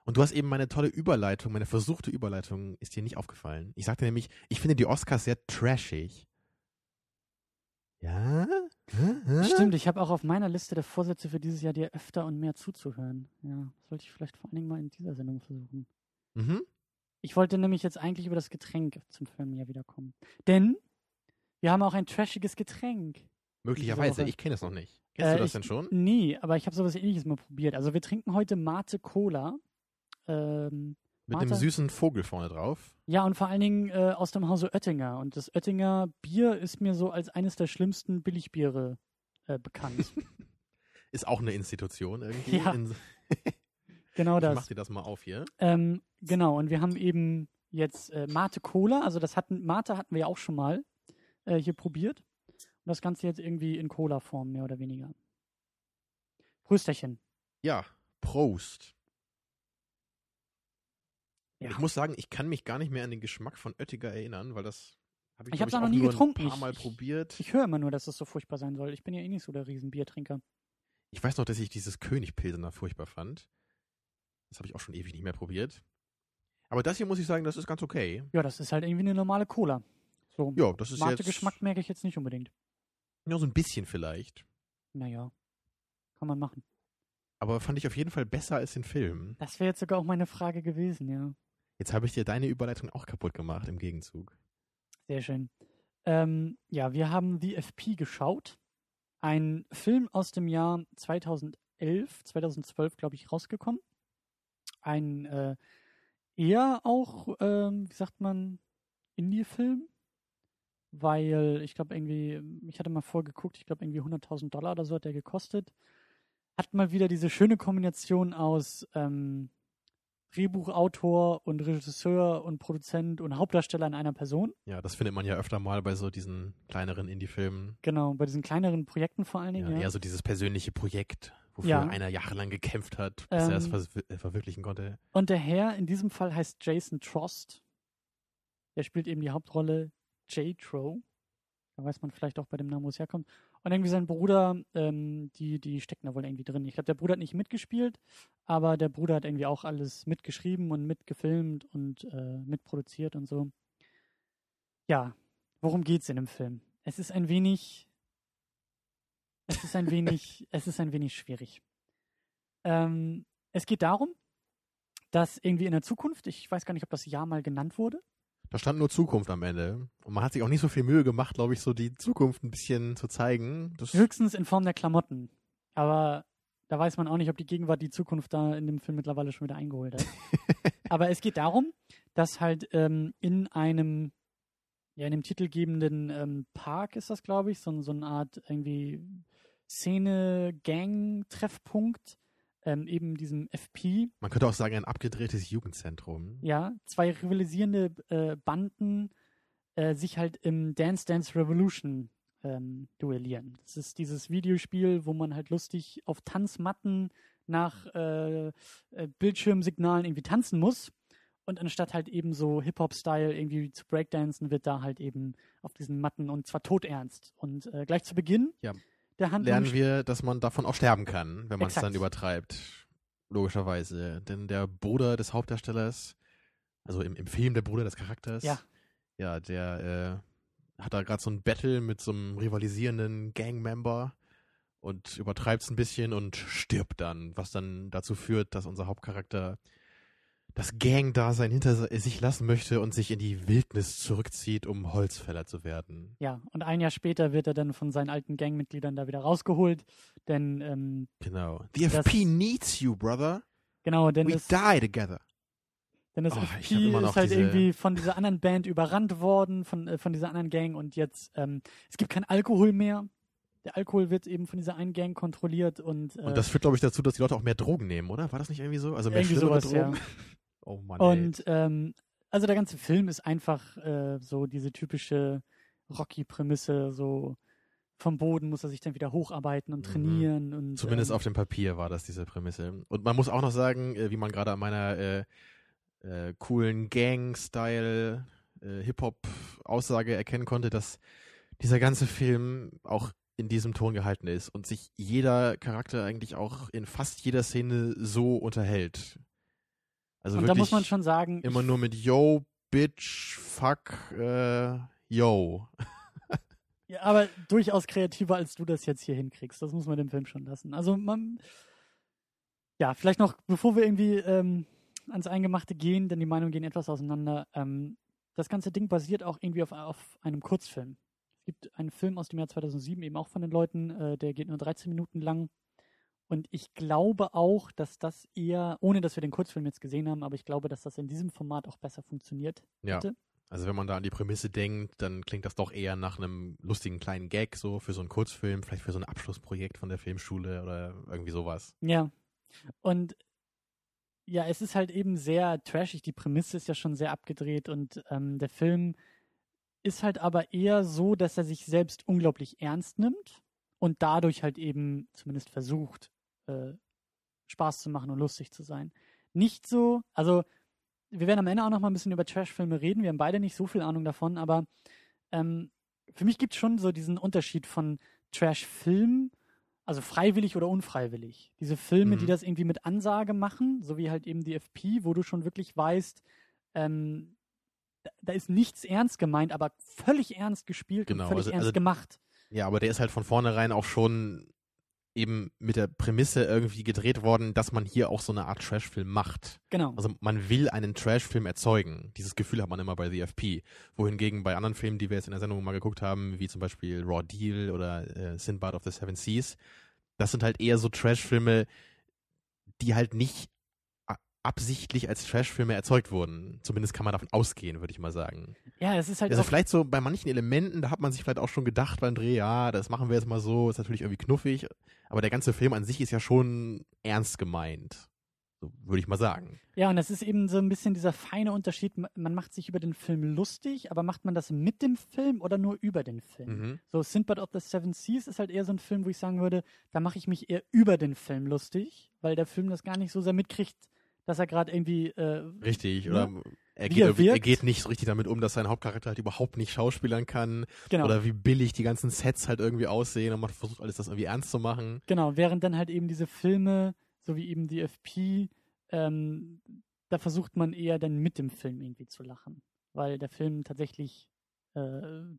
Und du hast eben meine tolle Überleitung, meine versuchte Überleitung ist dir nicht aufgefallen. Ich sagte nämlich, ich finde die Oscars sehr trashig. Ja? Stimmt, ich habe auch auf meiner Liste der Vorsätze für dieses Jahr dir öfter und mehr zuzuhören. Ja, das sollte ich vielleicht vor allen Dingen mal in dieser Sendung versuchen. Mhm. Ich wollte nämlich jetzt eigentlich über das Getränk zum Film ja wiederkommen. Denn wir haben auch ein trashiges Getränk. Möglicherweise, ich kenne es noch nicht. Kennst Äh, du das ich- denn schon? Nee, aber ich habe sowas ähnliches mal probiert. Also wir trinken heute Mate Cola. Ähm, Mit einem Martha? süßen Vogel vorne drauf. ja, und vor allen Dingen äh, aus dem Hause Oettinger. Und das Oettinger Bier ist mir so als eines der schlimmsten Billigbiere äh, bekannt. Ist auch eine Institution irgendwie. Ja, In, genau ich mach das. dir das mal auf hier. Ähm, genau, und wir haben eben jetzt äh, Mate Cola, also das hatten, Mate hatten wir ja auch schon mal äh, hier probiert. Und das Ganze jetzt irgendwie in Cola-Form, mehr oder weniger. Prösterchen. Ja, Prost. Ja. Ich muss sagen, ich kann mich gar nicht mehr an den Geschmack von Oettinger erinnern, weil das habe ich, Ich glaub hab's auch noch nie getrunken. ein paar Ich- Mal ich- probiert. Ich höre immer nur, dass es so furchtbar sein soll. Ich bin ja eh nicht so der Riesenbiertrinker. Ich weiß noch, dass ich dieses Königpilsener furchtbar fand. Das habe ich auch schon ewig nicht mehr probiert. Aber das hier muss ich sagen, das ist ganz okay. Ja, das ist halt irgendwie eine normale Cola. So, Ja, das ist jetzt Mate-Geschmack merke ich jetzt nicht unbedingt. ja, so ein bisschen vielleicht. Naja, kann man machen. Aber fand ich auf jeden Fall besser als den Film. Das wäre jetzt sogar auch meine Frage gewesen, ja. Jetzt habe ich dir deine Überleitung auch kaputt gemacht im Gegenzug. Sehr schön. Ähm, ja, wir haben The FP geschaut. Ein Film aus dem Jahr 2011, 2012, glaube ich, rausgekommen. Ein äh, eher auch, ähm, wie sagt man, Indie-Film. Weil ich glaube irgendwie, ich hatte mal vorgeguckt, ich glaube irgendwie 100.000 Dollar oder so hat der gekostet. Hat mal wieder diese schöne Kombination aus ähm, Drehbuchautor und Regisseur und Produzent und Hauptdarsteller in einer Person. Ja, das findet man ja öfter mal bei so diesen kleineren Indie-Filmen. Genau, bei diesen kleineren Projekten vor allen Ja, Dingen. Ja, eher so dieses persönliche Projekt, wofür Ja. einer jahrelang gekämpft hat, bis er es Ähm, äh, verwirklichen konnte. Und der Herr in diesem Fall heißt Jason Trost. Der spielt eben die Hauptrolle J-Tro. Da weiß man vielleicht auch bei dem Namen, wo es herkommt. Und irgendwie sein Bruder, ähm, die, die stecken da wohl irgendwie drin. Ich glaube, der Bruder hat nicht mitgespielt, aber der Bruder hat irgendwie auch alles mitgeschrieben und mitgefilmt und äh, mitproduziert und so. Ja, worum geht's in dem Film? Es ist ein wenig. Es ist ein wenig, es ist ein wenig schwierig. Ähm, es geht darum, dass irgendwie in der Zukunft, ich weiß gar nicht, ob das Jahr mal genannt wurde, Da stand nur Zukunft am Ende. Und man hat sich auch nicht so viel Mühe gemacht, glaube ich, so die Zukunft ein bisschen zu zeigen. Das, höchstens in Form der Klamotten. Aber da weiß man auch nicht, ob die Gegenwart die Zukunft da in dem Film mittlerweile schon wieder eingeholt hat. Aber es geht darum, dass halt ähm, in einem ja, in dem titelgebenden ähm, Park ist das, glaube ich, so, so eine Art irgendwie Szene-Gang-Treffpunkt, ähm, eben diesem FP. Man könnte auch sagen, ein abgedrehtes Jugendzentrum. Ja, zwei rivalisierende äh, Banden äh, sich halt im Dance Dance Revolution ähm, duellieren. Das ist dieses Videospiel, wo man halt lustig auf Tanzmatten nach äh, äh, Bildschirmsignalen irgendwie tanzen muss. Und anstatt halt eben so Hip-Hop-Style irgendwie zu Breakdancen, wird da halt eben auf diesen Matten und zwar todernst. Und äh, gleich zu Beginn Ja. Der Handlung. Lernen wir, dass man davon auch sterben kann, wenn man es dann übertreibt. Logischerweise. Denn der Bruder des Hauptdarstellers, also im, im Film der Bruder des Charakters, Ja. ja, der äh, hat da gerade so ein Battle mit so einem rivalisierenden Gangmember und übertreibt es ein bisschen und stirbt dann, was dann dazu führt, dass unser Hauptcharakter das Gang-Dasein hinter sich lassen möchte und sich in die Wildnis zurückzieht, um Holzfäller zu werden. Ja, und ein Jahr später wird er dann von seinen alten Gangmitgliedern da wieder rausgeholt. Denn, ähm, Genau. The FP needs you, brother. genau, denn We das, die together. denn das Oh, FP ist halt irgendwie von dieser anderen Band überrannt worden, von, äh, von dieser anderen Gang. Und jetzt, ähm, es gibt kein Alkohol mehr. Der Alkohol wird eben von dieser einen Gang kontrolliert und, äh, Und das führt, glaube ich, dazu, dass die Leute auch mehr Drogen nehmen, oder? War das nicht irgendwie so? Also mehr Irgendwie schlimmere sowas, ja. Oh Mann. Und ähm, also der ganze Film ist einfach äh, so diese typische Rocky-Prämisse, so vom Boden muss er sich dann wieder hocharbeiten und Mhm. trainieren. Und, Zumindest ähm, auf dem Papier war das diese Prämisse. Und man muss auch noch sagen, äh, wie man gerade an meiner äh, äh, coolen Gang-Style äh, Hip-Hop-Aussage erkennen konnte, dass dieser ganze Film auch in diesem Ton gehalten ist und sich jeder Charakter eigentlich auch in fast jeder Szene so unterhält. Also und da muss man schon sagen, immer nur mit Yo, Bitch, Fuck, äh, Yo. ja, aber durchaus kreativer, als du das jetzt hier hinkriegst. Das muss man dem Film schon lassen. Also man, ja, vielleicht noch, bevor wir irgendwie ähm, ans Eingemachte gehen, denn die Meinungen gehen etwas auseinander. Ähm, das ganze Ding basiert auch irgendwie auf, auf einem Kurzfilm. Es gibt einen Film aus dem Jahr 2007, eben auch von den Leuten, äh, der geht nur 13 Minuten lang. Und ich glaube auch, dass das eher, ohne dass wir den Kurzfilm jetzt gesehen haben, aber ich glaube, dass das in diesem Format auch besser funktioniert Ja. hätte. Also wenn man da an die Prämisse denkt, dann klingt das doch eher nach einem lustigen kleinen Gag so für so einen Kurzfilm, vielleicht für so ein Abschlussprojekt von der Filmschule oder irgendwie sowas. Ja. Und ja, es ist halt eben sehr trashig. Die Prämisse ist ja schon sehr abgedreht und ähm, der Film ist halt aber eher so, dass er sich selbst unglaublich ernst nimmt und dadurch halt eben zumindest versucht, äh, Spaß zu machen und lustig zu sein. Nicht so, also wir werden am Ende auch noch mal ein bisschen über Trashfilme reden. Wir haben beide nicht so viel Ahnung davon, aber ähm, für mich gibt es schon so diesen Unterschied von Trashfilm, also freiwillig oder unfreiwillig. Diese Filme, Mhm. die das irgendwie mit Ansage machen, so wie halt eben die FP, wo du schon wirklich weißt, ähm, da, da ist nichts ernst gemeint, aber völlig ernst gespielt Genau, und völlig also- ernst also- gemacht. Ja, aber der ist halt von vornherein auch schon eben mit der Prämisse irgendwie gedreht worden, dass man hier auch so eine Art Trashfilm macht. Genau. Also man will einen Trashfilm erzeugen. Dieses Gefühl hat man immer bei The FP. Wohingegen bei anderen Filmen, die wir jetzt in der Sendung mal geguckt haben, wie zum Beispiel Raw Deal oder äh, Sinbad of the Seven Seas, das sind halt eher so Trashfilme, die halt nicht absichtlich als Trashfilme erzeugt wurden. Zumindest kann man davon ausgehen, würde ich mal sagen. ja, es ist halt Also vielleicht so bei manchen Elementen, da hat man sich vielleicht auch schon gedacht beim Dreh, ja, das machen wir jetzt mal so, ist natürlich irgendwie knuffig, aber der ganze Film an sich ist ja schon ernst gemeint. So würde ich mal sagen. ja, und das ist eben so ein bisschen dieser feine Unterschied. Ma- Man macht sich über den Film lustig, aber macht man das mit dem Film oder nur über den Film? Mhm. So Sinbad of the Seven Seas ist halt eher so ein Film, wo ich sagen würde, da mache ich mich eher über den Film lustig, weil der Film das gar nicht so sehr mitkriegt, dass er gerade irgendwie äh, Richtig, Ne? oder er geht, er er geht nicht so richtig damit um, dass sein Hauptcharakter halt überhaupt nicht schauspielern kann genau, oder wie billig die ganzen Sets halt irgendwie aussehen und man versucht alles das irgendwie ernst zu machen. genau, während dann halt eben diese Filme, so wie eben die FP, ähm, da versucht man eher dann mit dem Film irgendwie zu lachen, weil der Film tatsächlich äh,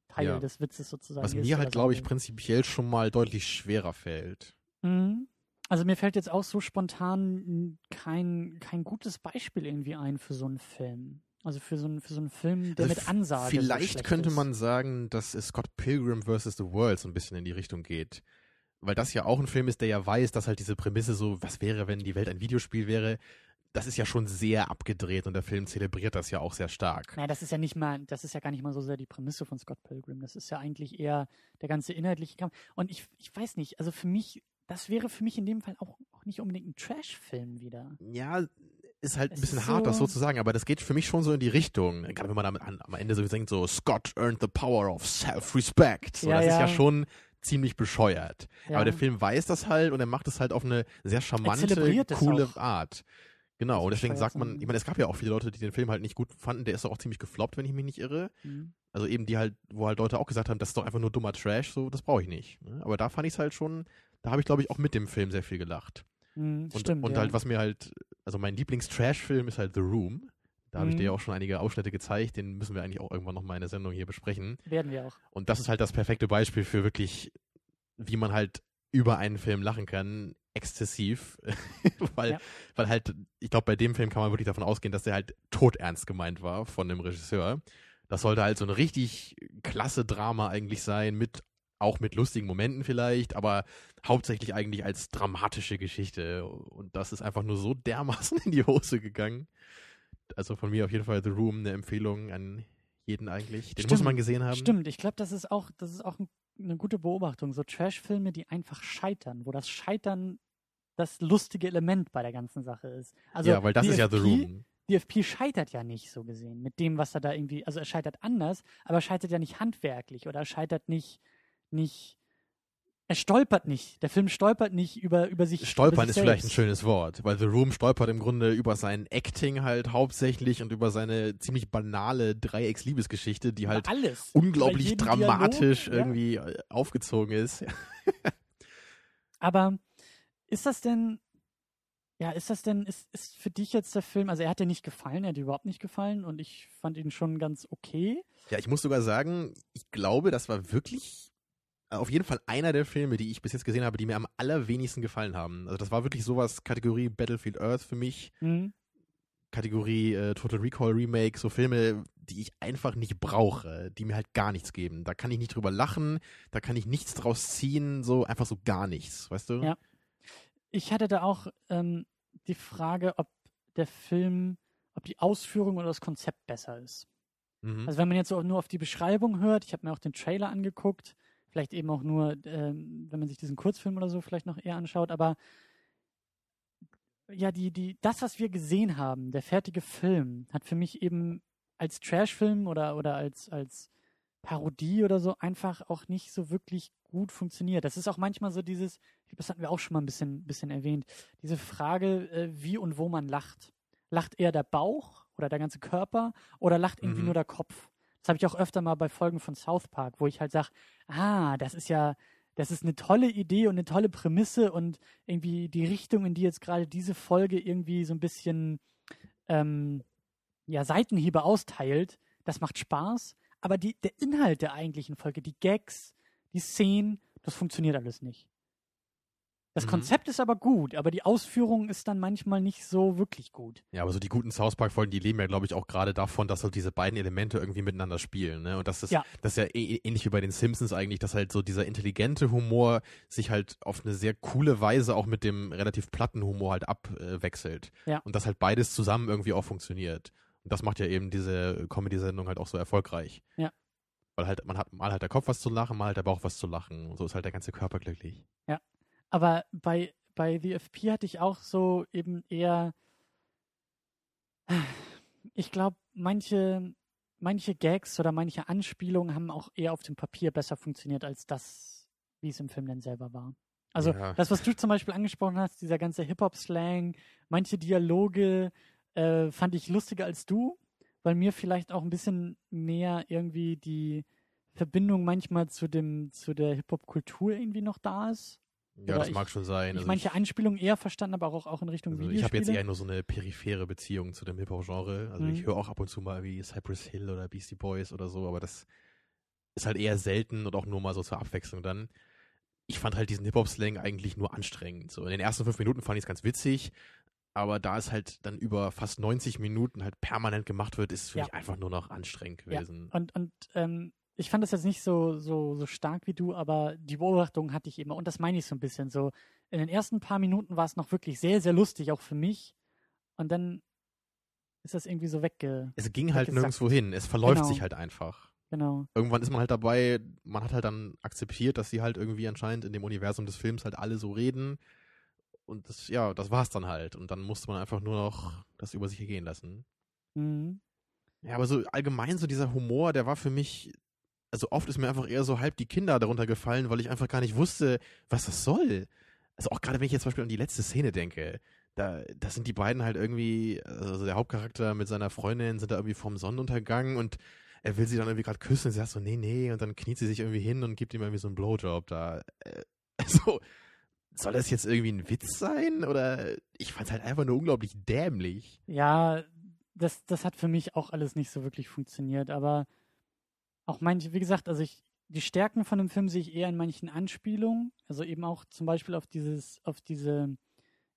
Teil Ja. des Witzes sozusagen Was ist. mir oder halt, glaube ich, prinzipiell schon mal deutlich schwerer fällt. Mhm. Also mir fällt jetzt auch so spontan kein, kein gutes Beispiel irgendwie ein für so einen Film. Also für so einen, für so einen Film, der Also mit Ansage. so Vielleicht schlecht könnte ist. man sagen, dass Scott Pilgrim vs. The World so ein bisschen in die Richtung geht. Weil das ja auch ein Film ist, der ja weiß, dass halt diese Prämisse so, was wäre, wenn die Welt ein Videospiel wäre, das ist ja schon sehr abgedreht und der Film zelebriert das ja auch sehr stark. Naja, das ist ja nicht mal, das ist ja gar nicht mal so sehr die Prämisse von Scott Pilgrim. Das ist ja eigentlich eher der ganze inhaltliche Kampf. Und ich, ich weiß nicht, also für mich, das wäre für mich in dem Fall auch, auch nicht unbedingt ein Trash-Film wieder. Ja, ist halt ein Es bisschen ist hart, das so- so zu sagen, aber das geht für mich schon so in die Richtung. Gerade wenn man am, am Ende so singt, so Scott earned the power of self-respect. So, Ja, das ist ja. ja schon ziemlich bescheuert. Ja. Aber der Film weiß das halt und er macht es halt auf eine sehr charmante, coole. Art. Genau, und deswegen sagt man, ich meine, es gab ja auch viele Leute, die den Film halt nicht gut fanden. Der ist doch auch ziemlich gefloppt, wenn ich mich nicht irre. Mhm. Also eben die halt, wo halt Leute auch gesagt haben, das ist doch einfach nur dummer Trash, so, das brauche ich nicht. ne? Aber da fand ich es halt schon, da habe ich glaube ich auch mit dem Film sehr viel gelacht. Mhm, Und, stimmt. und ja. halt, was mir halt, also mein Lieblings-Trash-Film ist halt The Room. Da habe ich Mhm. dir ja auch schon einige Ausschnitte gezeigt, den müssen wir eigentlich auch irgendwann nochmal in der Sendung hier besprechen. Werden wir auch. Und das ist halt das perfekte Beispiel für wirklich, wie man halt über einen Film lachen kann, exzessiv. weil, Ja. weil halt, ich glaube, bei dem Film kann man wirklich davon ausgehen, dass der halt todernst gemeint war von dem Regisseur. Das sollte halt so ein richtig klasse Drama eigentlich sein, mit auch mit lustigen Momenten vielleicht, aber hauptsächlich eigentlich als dramatische Geschichte. Und das ist einfach nur so dermaßen in die Hose gegangen. Also von mir auf jeden Fall The Room eine Empfehlung an jeden eigentlich. Den muss Stimmt, man gesehen haben. Stimmt, ich glaube, das ist auch, das ist auch ein, eine gute Beobachtung. So Trash-Filme, die einfach scheitern, wo das Scheitern das lustige Element bei der ganzen Sache ist. Also ja, weil das ist ja The Room. DFP scheitert ja nicht so gesehen mit dem, was er da irgendwie, also er scheitert anders, aber er scheitert ja nicht handwerklich oder er scheitert nicht, nicht, er stolpert nicht. Der Film stolpert nicht über, über sich. über Stolpern sich ist vielleicht ein schönes Wort, weil The Room stolpert im Grunde über sein Acting halt hauptsächlich und über seine ziemlich banale Dreiecksliebesgeschichte, die Über halt alles. unglaublich Über dramatisch Dialog, ja. irgendwie äh, aufgezogen ist. Aber ist das denn, ja, ist das denn, ist, ist für dich jetzt der Film, also er hat dir nicht gefallen, er hat dir überhaupt nicht gefallen und ich fand ihn schon ganz okay. Ja, ich muss sogar sagen, ich glaube, das war wirklich auf jeden Fall einer der Filme, die ich bis jetzt gesehen habe, die mir am allerwenigsten gefallen haben. Also das war wirklich sowas, Kategorie Battlefield Earth für mich, Hm? Kategorie äh, Total Recall Remake, so Filme, die ich einfach nicht brauche, die mir halt gar nichts geben. Da kann ich nicht drüber lachen, da kann ich nichts draus ziehen, so einfach so gar nichts, weißt du? Ja. Ich hatte da auch ähm, die Frage, ob der Film, ob die Ausführung oder das Konzept besser ist. Mhm. Also wenn man jetzt so nur auf die Beschreibung hört, ich habe mir auch den Trailer angeguckt, vielleicht eben auch nur, ähm, wenn man sich diesen Kurzfilm oder so vielleicht noch eher anschaut, aber ja, die, die, das, was wir gesehen haben, der fertige Film, hat für mich eben als Trashfilm oder, oder als, als Parodie oder so einfach auch nicht so wirklich gut funktioniert. Das ist auch manchmal so dieses, das hatten wir auch schon mal ein bisschen, bisschen erwähnt, diese Frage, äh, wie und wo man lacht. Lacht eher der Bauch oder der ganze Körper oder lacht irgendwie Mhm. nur der Kopf? Das habe ich auch öfter mal bei Folgen von South Park, wo ich halt sage, ah, das ist ja, das ist eine tolle Idee und eine tolle Prämisse und irgendwie die Richtung, in die jetzt gerade diese Folge irgendwie so ein bisschen ähm, ja, Seitenhiebe austeilt, das macht Spaß. Aber die, der Inhalt der eigentlichen Folge, die Gags, die Szenen, das funktioniert alles nicht. Das Mhm. Konzept ist aber gut, aber die Ausführung ist dann manchmal nicht so wirklich gut. Ja, aber so die guten South Park-Folgen, die leben ja, glaube ich, auch gerade davon, dass halt diese beiden Elemente irgendwie miteinander spielen. Ne? Und das ist, Ja. das ist ja eh- ähnlich wie bei den Simpsons eigentlich, dass halt so dieser intelligente Humor sich halt auf eine sehr coole Weise auch mit dem relativ platten Humor halt abwechselt. Ja. Und dass halt beides zusammen irgendwie auch funktioniert. Und das macht ja eben diese Comedy-Sendung halt auch so erfolgreich. Ja. Weil halt, man hat mal halt der Kopf was zu lachen, mal halt der Bauch was zu lachen. Und so ist halt der ganze Körper glücklich. Aber bei, bei The FP hatte ich auch so eben eher, ich glaube, manche, manche Gags oder manche Anspielungen haben auch eher auf dem Papier besser funktioniert als das, wie es im Film denn selber war. Also Ja. das, was du zum Beispiel angesprochen hast, dieser ganze Hip-Hop-Slang, manche Dialoge äh, fand ich lustiger als du, weil mir vielleicht auch ein bisschen mehr irgendwie die Verbindung manchmal zu dem, zu der Hip-Hop-Kultur irgendwie noch da ist. Ja, Oder das ich- mag schon sein. Ich Also manche Anspielungen eher verstanden, aber auch, auch in Richtung Also ich Videospiele. habe jetzt eher nur so eine periphere Beziehung zu dem Hip-Hop-Genre. Also Mhm. ich höre auch ab und zu mal wie Cypress Hill oder Beastie Boys oder so, aber das ist halt eher selten und auch nur mal so zur Abwechslung dann. Ich fand halt diesen Hip-Hop-Slang eigentlich nur anstrengend. So in den ersten fünf Minuten fand ich es ganz witzig, aber da es halt dann über fast 90 Minuten halt permanent gemacht wird, ist es für Ja. mich einfach nur noch anstrengend Ja. gewesen. Und, und ähm, ich fand das jetzt nicht so, so, so stark wie du, aber die Beobachtung hatte ich immer. Und das meine ich so ein bisschen so. In den ersten paar Minuten war es noch wirklich sehr, sehr lustig, auch für mich. und dann ist das irgendwie so wegge. Es ging halt nirgendwo hin. Es verläuft Genau. sich halt einfach. Genau. Irgendwann ist man halt dabei, man hat halt dann akzeptiert, dass sie halt irgendwie anscheinend in dem Universum des Films halt alle so reden. Und das, ja, das war's dann halt. Und dann musste man einfach nur noch das über sich ergehen lassen. Mhm. Ja, aber so allgemein so dieser Humor, der war für mich, also oft ist mir einfach eher so halb die Kinder darunter gefallen, weil ich einfach gar nicht wusste, was das soll. Also auch gerade wenn ich jetzt zum Beispiel an die letzte Szene denke, da, da sind die beiden halt irgendwie, also der Hauptcharakter mit seiner Freundin sind da irgendwie vorm Sonnenuntergang und er will sie dann irgendwie gerade küssen und sie sagt so, nee, nee, und dann kniet sie sich irgendwie hin und gibt ihm irgendwie so einen Blowjob da. Äh, Also, soll das jetzt irgendwie ein Witz sein? Oder ich fand's halt einfach nur unglaublich dämlich. Ja, das, das hat für mich auch alles nicht so wirklich funktioniert, aber auch manche, wie gesagt, also ich, die Stärken von dem Film sehe ich eher in manchen Anspielungen, also eben auch zum Beispiel auf dieses, auf diese,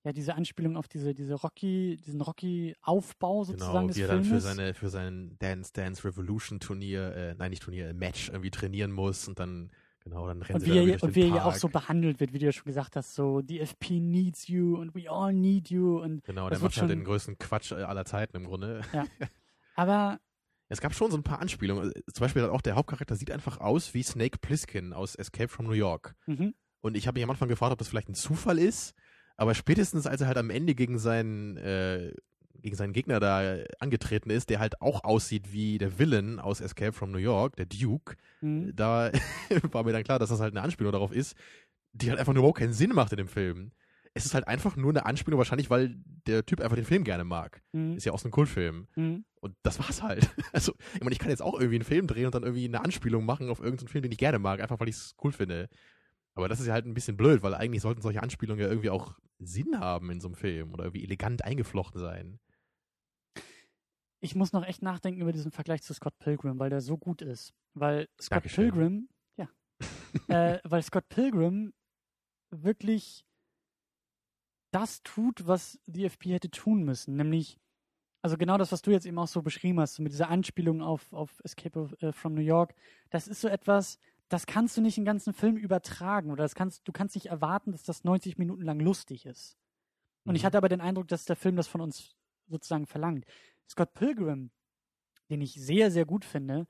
ja, diese Anspielung auf diese, diese Rocky, diesen Rocky-Aufbau sozusagen Genau, des wie er dann Filmes. für seine für sein Dance Dance Revolution Turnier, äh, nein nicht Turnier, äh, Match irgendwie trainieren muss und dann genau dann rennen und sie wie er, und wie er ja auch so behandelt wird, wie du ja schon gesagt hast, so die FP needs you and we all need you und genau, das der wird macht halt schon- den größten Quatsch äh, aller Zeiten im Grunde. aber Es gab schon so ein paar Anspielungen. Äh, Zum Beispiel auch der Hauptcharakter sieht einfach aus wie Snake Plissken aus Escape from New York. mhm, Und ich habe mich am Anfang gefragt, ob das vielleicht ein Zufall ist, aber spätestens als er halt am Ende gegen seinen äh, gegen seinen Gegner da angetreten ist, der halt auch aussieht wie der Villain aus Escape from New York, der Duke, mhm, da war mir dann klar, dass das halt eine Anspielung darauf ist, die halt einfach nur überhaupt keinen Sinn macht in dem Film. Es ist halt einfach nur eine Anspielung, wahrscheinlich, weil der Typ einfach den Film gerne mag. mhm, Ist ja auch so ein Kultfilm. mhm. Und das war's halt. Also, ich meine, ich kann jetzt auch irgendwie einen Film drehen und dann irgendwie eine Anspielung machen auf irgendeinen Film, den ich gerne mag, einfach weil ich es cool finde. Aber das ist ja halt ein bisschen blöd, weil eigentlich sollten solche Anspielungen ja irgendwie auch Sinn haben in so einem Film oder irgendwie elegant eingeflochten sein. ich muss noch echt nachdenken über diesen Vergleich zu Scott Pilgrim, weil der so gut ist. Weil Scott Dankeschön. Pilgrim, ja, äh, weil Scott Pilgrim wirklich das tut, was die FP hätte tun müssen, nämlich also genau das, was du jetzt eben auch so beschrieben hast, mit dieser Anspielung auf, auf Escape of, äh, from New York, das ist so etwas, das kannst du nicht den ganzen Film übertragen oder das kannst, du kannst nicht erwarten, dass das 90 Minuten lang lustig ist. Und ich Mhm. hatte aber den Eindruck, dass der Film das von uns sozusagen verlangt. Scott Pilgrim, den ich sehr, sehr gut finde,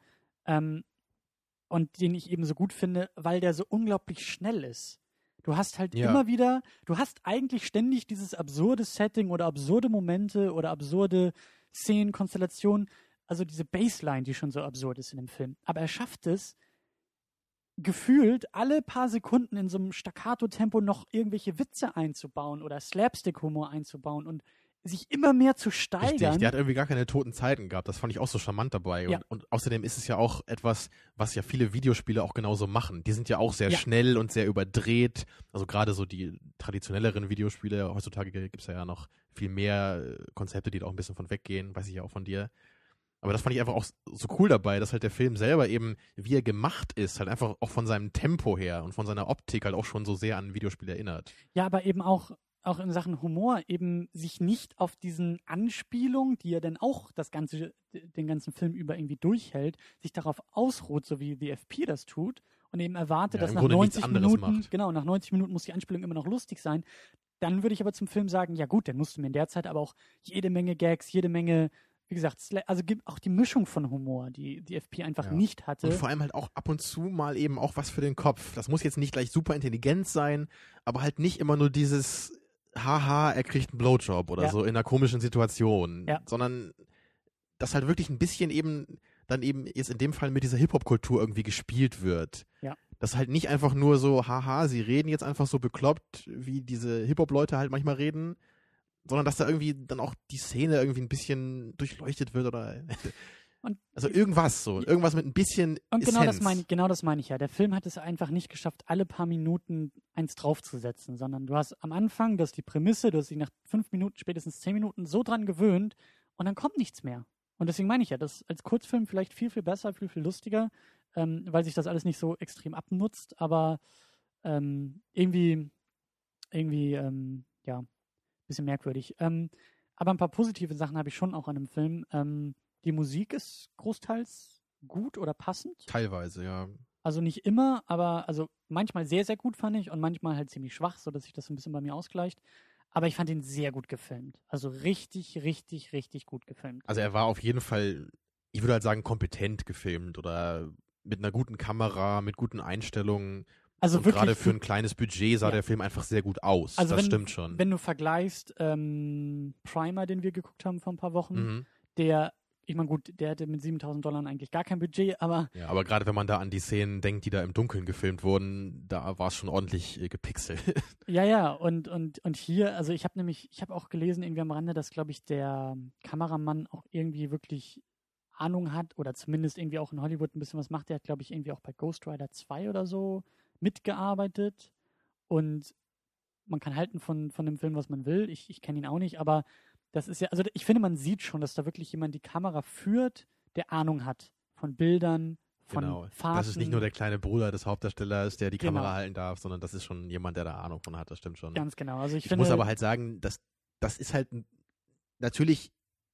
ähm, und den ich eben so gut finde, weil der so unglaublich schnell ist. Du hast halt Ja. immer wieder, du hast eigentlich ständig dieses absurde Setting oder absurde Momente oder absurde Szenen, Konstellationen, also diese Baseline, die schon so absurd ist in dem Film. Aber er schafft es, gefühlt alle paar Sekunden in so einem Staccato-Tempo noch irgendwelche Witze einzubauen oder Slapstick-Humor einzubauen und sich immer mehr zu Richtig, steigern. der hat irgendwie gar keine toten Zeiten gehabt. Das fand ich auch so charmant dabei. Ja. Und, und außerdem ist es ja auch etwas, was ja viele Videospiele auch genauso machen. Die sind ja auch sehr Ja. schnell und sehr überdreht. Also gerade so die traditionelleren Videospiele. Heutzutage gibt's ja noch viel mehr äh, Konzepte, die da auch ein bisschen von weggehen. Weiß ich ja auch von dir. Aber das fand ich einfach auch so cool dabei, dass halt der Film selber eben, wie er gemacht ist, halt einfach auch von seinem Tempo her und von seiner Optik halt auch schon so sehr an ein Videospiel erinnert. Ja, aber eben auch, auch in Sachen Humor eben sich nicht auf diesen Anspielungen, die er dann auch das ganze, den ganzen Film über irgendwie durchhält, sich darauf ausruht, so wie die FP das tut und eben erwartet, Ja, dass nach Grunde nichts 90 anderes Minuten, macht. genau, nach 90 Minuten muss die Anspielung immer noch lustig sein. Dann würde ich aber zum Film sagen, ja gut, dann musst du mir in der Zeit aber auch jede Menge Gags, jede Menge, wie gesagt, also gibt auch die Mischung von Humor, die die FP einfach Ja. nicht hatte. Und vor allem halt auch ab und zu mal eben auch was für den Kopf. Das muss jetzt nicht gleich super intelligent sein, aber halt nicht immer nur dieses Haha, er kriegt einen Blowjob oder Ja. so in einer komischen Situation, Ja. sondern das halt wirklich ein bisschen eben dann eben jetzt in dem Fall mit dieser Hip-Hop-Kultur irgendwie gespielt wird. Ja. Das halt nicht einfach nur so, haha, sie reden jetzt einfach so bekloppt, wie diese Hip-Hop-Leute halt manchmal reden, sondern dass da irgendwie dann auch die Szene irgendwie ein bisschen durchleuchtet wird oder Und- also irgendwas so, irgendwas mit ein bisschen Und genau das Essenz. meine ich, genau das meine ich ja. Der Film hat es einfach nicht geschafft, alle paar Minuten eins draufzusetzen, sondern du hast am Anfang, das ist die Prämisse, du hast dich nach fünf Minuten, spätestens zehn Minuten so dran gewöhnt und dann kommt nichts mehr. Und deswegen meine ich ja, das als Kurzfilm vielleicht viel, viel besser, viel, viel lustiger, ähm, weil sich das alles nicht so extrem abnutzt, aber ähm, irgendwie, irgendwie, ähm, ja, bisschen merkwürdig. Ähm, aber ein paar positive Sachen habe ich schon auch an dem Film. Die Musik ist großteils gut oder passend. Teilweise, ja. Also nicht immer, aber also manchmal sehr, sehr gut fand ich und manchmal halt ziemlich schwach, sodass sich das ein bisschen bei mir ausgleicht. Aber ich fand ihn sehr gut gefilmt. Also richtig, richtig, richtig gut gefilmt. Also er war auf jeden Fall, ich würde halt sagen, kompetent gefilmt oder mit einer guten Kamera, mit guten Einstellungen. Also und wirklich gerade für ein kleines Budget sah Ja. der Film einfach sehr gut aus. Also das wenn- stimmt schon. Wenn du vergleichst, ähm, Primer, den wir geguckt haben vor ein paar Wochen, mhm. der, ich meine, gut, der hatte mit 7000 Dollar eigentlich gar kein Budget, aber Ja, aber gerade wenn man da an die Szenen denkt, die da im Dunkeln gefilmt wurden, da war es schon ordentlich äh, gepixelt. ja, ja, und, und, und hier, also ich habe nämlich, ich habe auch gelesen irgendwie am Rande, dass, glaube ich, der Kameramann auch irgendwie wirklich Ahnung hat oder zumindest irgendwie auch in Hollywood ein bisschen was macht. Der hat, glaube ich, irgendwie auch bei Ghost Rider 2 oder so mitgearbeitet und man kann halten von, von dem Film, was man will. Ich, ich kenne ihn auch nicht, aber das ist ja, also ich finde, man sieht schon, dass da wirklich jemand die Kamera führt, der Ahnung hat von Bildern, von genau. Fahrten. Das ist nicht nur der kleine Bruder des Hauptdarstellers, der die Genau. Kamera halten darf, sondern das ist schon jemand, der da Ahnung von hat, das stimmt schon. Ganz genau. Also ich, ich finde, muss aber halt sagen, das, das ist halt natürlich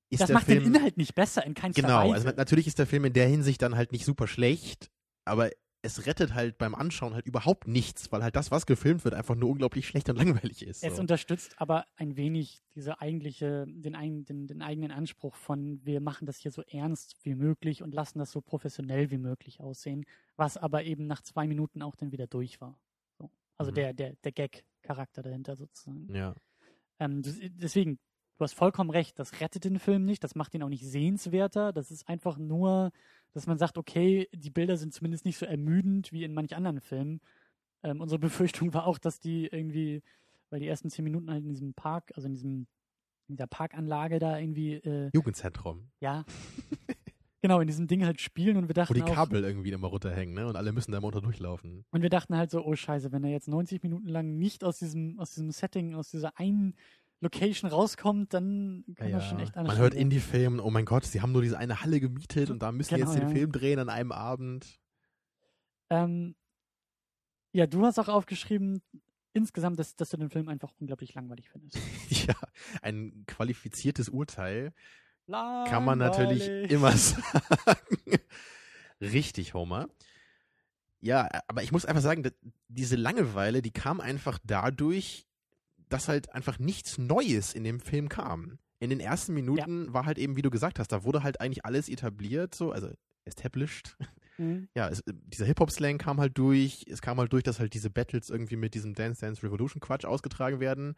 ist das der macht Film den Inhalt nicht besser in keinster Genau, Weise. also natürlich ist der Film in der Hinsicht dann halt nicht super schlecht, aber es rettet halt beim Anschauen halt überhaupt nichts, weil halt das, was gefilmt wird, einfach nur unglaublich schlecht und langweilig ist. Es So. unterstützt aber ein wenig diese eigentliche, den, den, den eigenen Anspruch von, wir machen das hier so ernst wie möglich und lassen das so professionell wie möglich aussehen, was aber eben nach zwei Minuten auch dann wieder durch war. So. Also Mhm. der, der, der Gag-Charakter dahinter sozusagen. Ja. Ähm, deswegen, du hast vollkommen recht, das rettet den Film nicht, das macht ihn auch nicht sehenswerter, das ist einfach nur, dass man sagt, okay, die Bilder sind zumindest nicht so ermüdend wie in manch anderen Filmen. Ähm, unsere Befürchtung war auch, dass die irgendwie, weil die ersten zehn Minuten halt in diesem Park, also in diesem, in der Parkanlage da irgendwie, äh, Jugendzentrum, ja, genau, in diesem Ding halt spielen und wir wo dachten die auch, Kabel irgendwie immer runterhängen, ne? Und alle müssen da immer unter durchlaufen. und wir dachten halt so, oh scheiße, wenn er jetzt 90 Minuten lang nicht aus diesem, aus diesem Setting, aus dieser einen Location rauskommt, dann kann das schon echt Man hört. Indie-Filmen, oh mein Gott, sie haben nur diese eine Halle gemietet und da müssen Genau, jetzt den ja. Film drehen an einem Abend. Ähm, ja, du hast auch aufgeschrieben, insgesamt, dass, dass du den Film einfach unglaublich langweilig findest. ja, ein qualifiziertes Urteil kann man natürlich Langweilig. immer sagen. Richtig, Homer. Ja, aber ich muss einfach sagen, diese Langeweile, die kam einfach dadurch, dass halt einfach nichts Neues in dem Film kam. In den ersten Minuten war halt eben, wie du gesagt hast, da wurde halt eigentlich alles etabliert, so, also established. Mhm. Ja, es, dieser Hip-Hop-Slang kam halt durch. Es kam halt durch, dass halt diese Battles irgendwie mit diesem Dance Dance Revolution Quatsch ausgetragen werden.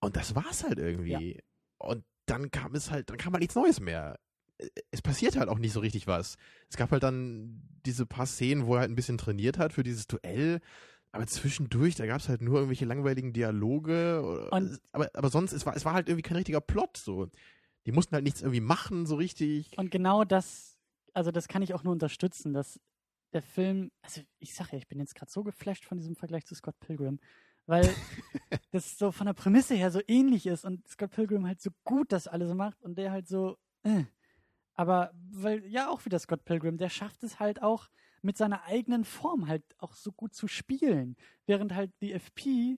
Und das war's halt irgendwie. Und dann kam es halt, dann kam halt nichts Neues mehr. Äh, Es passiert halt auch nicht so richtig was. Es gab halt dann diese paar Szenen, wo er halt ein bisschen trainiert hat für dieses Duell. Aber zwischendurch, da gab es halt nur irgendwelche langweiligen Dialoge. Oder, Und- aber, aber sonst, es war, es war halt irgendwie kein richtiger Plot. So. Die mussten halt nichts irgendwie machen, so richtig. Und genau das, also das kann ich auch nur unterstützen, dass der Film, also ich sage ja, ich bin jetzt gerade so geflasht von diesem Vergleich zu Scott Pilgrim, weil das so von der Prämisse her so ähnlich ist und Scott Pilgrim halt so gut das alles macht und der halt so, äh. aber weil ja auch wieder Scott Pilgrim, der schafft es halt auch mit seiner eigenen Form halt auch so gut zu spielen, während halt die FP,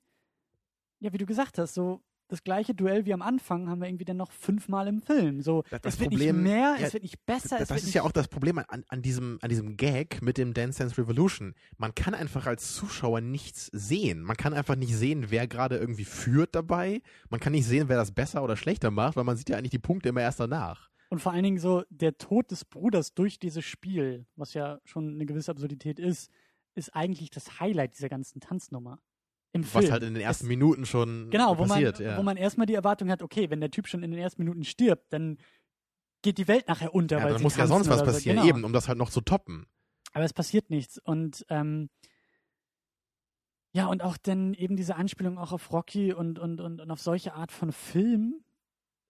ja wie du gesagt hast, so das gleiche Duell wie am Anfang haben wir irgendwie dann noch fünfmal im Film. So, Das- das es wird Problem- nicht mehr, ja, es wird nicht besser, Das, das ist ja auch das Problem an, an, diesem, an diesem Gag mit dem Dance Dance Revolution. Man kann einfach als Zuschauer nichts sehen. Man kann einfach nicht sehen, wer gerade irgendwie führt dabei. Man kann nicht sehen, wer das besser oder schlechter macht, weil man sieht ja eigentlich die Punkte immer erst danach. Und vor allen Dingen so der Tod des Bruders durch dieses Spiel, was ja schon eine gewisse Absurdität ist, ist eigentlich das Highlight dieser ganzen Tanznummer. Im Was Film. halt in den ersten Es- Minuten schon Genau, wo man, passiert. ja. wo man erstmal die Erwartung hat, okay, wenn der Typ schon in den ersten Minuten stirbt, dann geht die Welt nachher unter. ja, dann muss ja sonst was oder so. passieren, Genau. eben, um das halt noch zu toppen. Aber es passiert nichts. Und ähm, ja, und auch dann eben diese Anspielung auch auf Rocky und, und, und, und auf solche Art von Film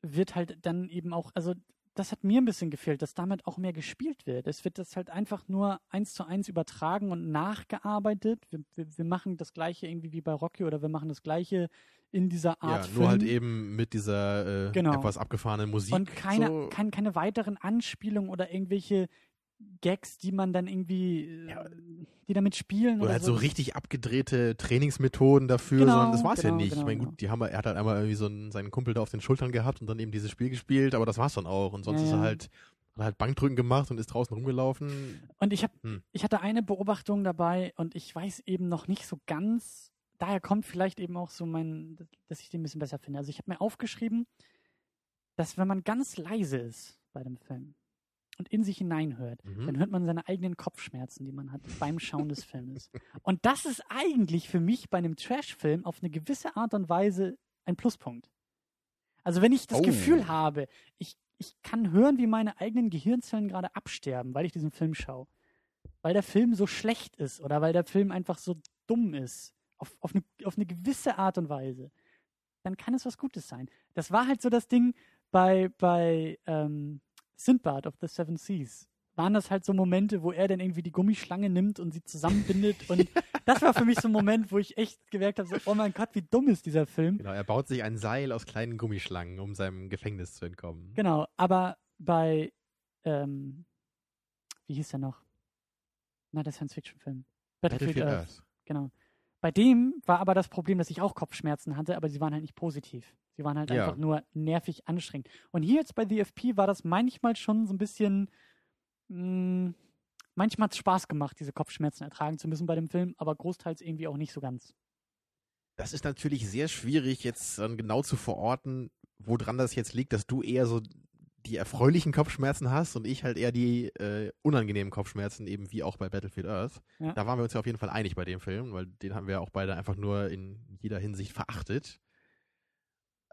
wird halt dann eben auch, also das hat mir ein bisschen gefehlt, dass damit auch mehr gespielt wird. Es wird das halt einfach nur eins zu eins übertragen und nachgearbeitet. Wir, wir, wir machen das gleiche irgendwie wie bei Rocky oder wir machen das gleiche in dieser Art Ja, Film. nur halt eben mit dieser äh, Genau. etwas abgefahrenen Musik. Und keine, so. kein, keine weiteren Anspielungen oder irgendwelche Gags, die man dann irgendwie, äh, Ja. die damit spielen. Oder Oder, halt so richtig abgedrehte Trainingsmethoden dafür, Genau, sondern das war's ja genau, nicht. genau, ich meine, genau. gut, die haben, er hat halt einmal irgendwie so einen, seinen Kumpel da auf den Schultern gehabt und dann eben dieses Spiel gespielt, aber das war's dann auch. Und sonst Ja, ist er ja. halt, hat er halt Bankdrücken gemacht und ist draußen rumgelaufen. Und ich, hab, Hm. ich hatte eine Beobachtung dabei und ich weiß eben noch nicht so ganz, daher kommt vielleicht eben auch so mein, dass ich den ein bisschen besser finde. Also ich habe mir aufgeschrieben, dass wenn man ganz leise ist bei dem Film und in sich hineinhört, Mhm. dann hört man seine eigenen Kopfschmerzen, die man hat beim Schauen des Filmes. Und das ist eigentlich für mich bei einem Trash-Film auf eine gewisse Art und Weise ein Pluspunkt. Also wenn ich das Oh. Gefühl habe, ich, ich kann hören, wie meine eigenen Gehirnzellen gerade absterben, weil ich diesen Film schaue. Weil der Film so schlecht ist oder weil der Film einfach so dumm ist. Auf, auf, eine, auf eine gewisse Art und Weise. Dann kann es was Gutes sein. Das war halt so das Ding bei, bei ähm, Sindbad of the Seven Seas. Waren das halt so Momente, wo er dann irgendwie die Gummischlange nimmt und sie zusammenbindet. und das war für mich so ein Moment, wo ich echt gemerkt habe, so, oh mein Gott, wie dumm ist dieser Film. Genau, er baut sich ein Seil aus kleinen Gummischlangen, um seinem Gefängnis zu entkommen. Genau, aber bei, ähm, wie hieß der noch? Na, der Science-Fiction-Film. Battlefield, Battlefield Earth. Earth. Genau. Bei dem war aber das Problem, dass ich auch Kopfschmerzen hatte, aber sie waren halt nicht positiv. Sie waren halt Ja. einfach nur nervig anstrengend. Und hier jetzt bei The FP war das manchmal schon so ein bisschen. Mh, manchmal hat es Spaß gemacht, diese Kopfschmerzen ertragen zu müssen bei dem Film, aber großteils irgendwie auch nicht so ganz. Das ist natürlich sehr schwierig, jetzt genau zu verorten, woran das jetzt liegt, dass du eher so die erfreulichen Kopfschmerzen hast und ich halt eher die äh, unangenehmen Kopfschmerzen, eben wie auch bei Battlefield Earth. Ja. Da waren wir uns ja auf jeden Fall einig bei dem Film, weil den haben wir auch beide einfach nur in jeder Hinsicht verachtet.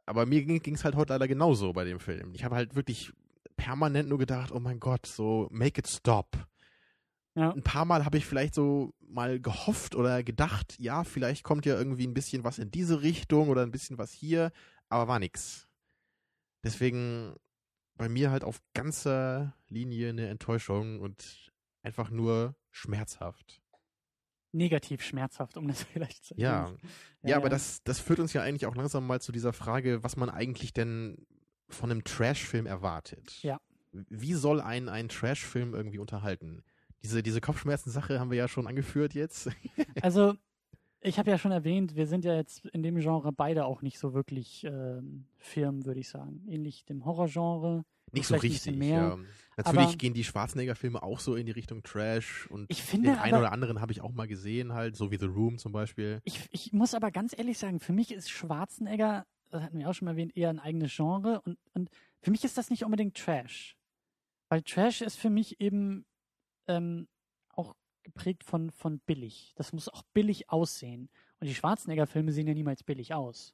Aber mir ging es halt heute leider genauso bei dem Film. Ich habe halt wirklich permanent nur gedacht, oh mein Gott, so make it stop. Ja. Ein paar Mal habe ich vielleicht so mal gehofft oder gedacht, ja, vielleicht kommt ja irgendwie ein bisschen was in diese Richtung oder ein bisschen was hier, aber war nix. Deswegen bei mir halt auf ganzer Linie eine Enttäuschung und einfach nur schmerzhaft. Negativ schmerzhaft, um das vielleicht zu Ja, ja, aber das, das führt uns ja eigentlich auch langsam mal zu dieser Frage, was man eigentlich denn von einem Trash-Film erwartet. Ja. Wie soll ein, ein Trash-Film irgendwie unterhalten? Diese, diese Kopfschmerzen-Sache haben wir ja schon angeführt jetzt. Also, ich habe ja schon erwähnt, wir sind ja jetzt in dem Genre beide auch nicht so wirklich ähm, firm, würde ich sagen. Ähnlich dem Horrorgenre. Nicht so richtig, mehr, ja. Natürlich aber- gehen die Schwarzenegger-Filme auch so in die Richtung Trash und Ich finde den einen aber- oder anderen habe ich auch mal gesehen, halt, so wie The Room zum Beispiel. Ich, ich muss aber ganz ehrlich sagen, für mich ist Schwarzenegger, das hatten wir auch schon mal erwähnt, eher ein eigenes Genre und, und für mich ist das nicht unbedingt Trash. Weil Trash ist für mich eben ähm, geprägt von, von billig. Das muss auch billig aussehen. Und die Schwarzenegger-Filme sehen ja niemals billig aus.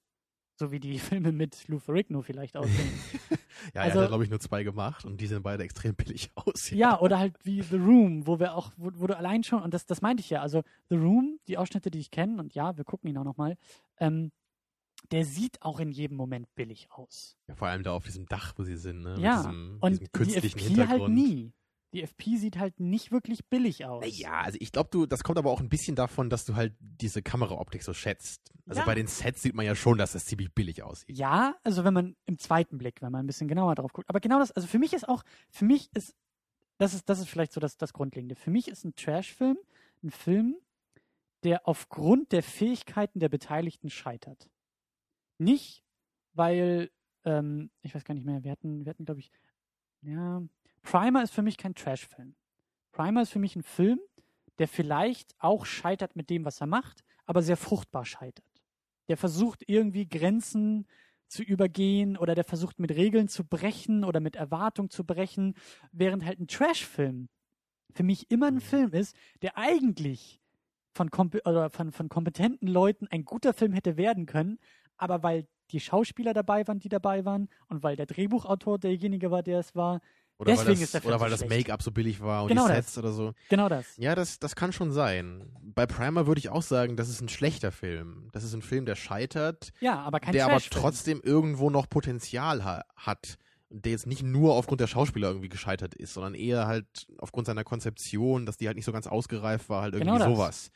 So wie die Filme mit Lou Ferrigno vielleicht aussehen. Ja, Also- er hat ja, glaube ich, nur zwei gemacht und die sehen beide extrem billig aus. Ja, oder halt wie The Room, wo wir auch, wo, wo du allein schon, und das, das meinte ich ja, also The Room, die Ausschnitte, die ich kenne, und ja, wir gucken ihn auch nochmal, ähm, der sieht auch in jedem Moment billig aus. Ja, vor allem da auf diesem Dach, wo sie sind, ne? ja, Mit diesem, und diesem künstlichen die FP Hintergrund. halt nie. Die FP sieht halt nicht wirklich billig aus. Ja, also ich glaube, du, das kommt aber auch ein bisschen davon, dass du halt diese Kameraoptik so schätzt. Also Ja. bei den Sets sieht man ja schon, dass das ziemlich billig aussieht. Ja, also wenn man im zweiten Blick, wenn man ein bisschen genauer drauf guckt. Aber genau das, also für mich ist auch, für mich ist, das ist, das ist vielleicht so das, das Grundlegende. Für mich ist ein Trash-Film ein Film, der aufgrund der Fähigkeiten der Beteiligten scheitert. Nicht, weil, ähm, ich weiß gar nicht mehr, wir hatten, wir hatten, glaube ich, ja, Primer ist für mich kein Trash-Film. Primer ist für mich ein Film, der vielleicht auch scheitert mit dem, was er macht, aber sehr fruchtbar scheitert. Der versucht irgendwie Grenzen zu übergehen oder der versucht mit Regeln zu brechen oder mit Erwartung zu brechen, während halt ein Trash-Film für mich immer ein Mhm. Film ist, der eigentlich von, von, von kompetenten Leuten ein guter Film hätte werden können, aber weil die Schauspieler dabei waren, die dabei waren und weil der Drehbuchautor derjenige war, der es war, Oder Deswegen weil das, ist der Film oder so weil das schlecht. Make-up so billig war und Genau die das. Sets oder so. genau das. Ja, das, das kann schon sein. Bei Primer würde ich auch sagen, das ist ein schlechter Film. Das ist ein Film, der scheitert, Ja, aber kein der aber trotzdem irgendwo noch Potenzial ha hat. Der jetzt nicht nur aufgrund der Schauspieler irgendwie gescheitert ist, sondern eher halt aufgrund seiner Konzeption, dass die halt nicht so ganz ausgereift war, halt irgendwie Genau das. sowas.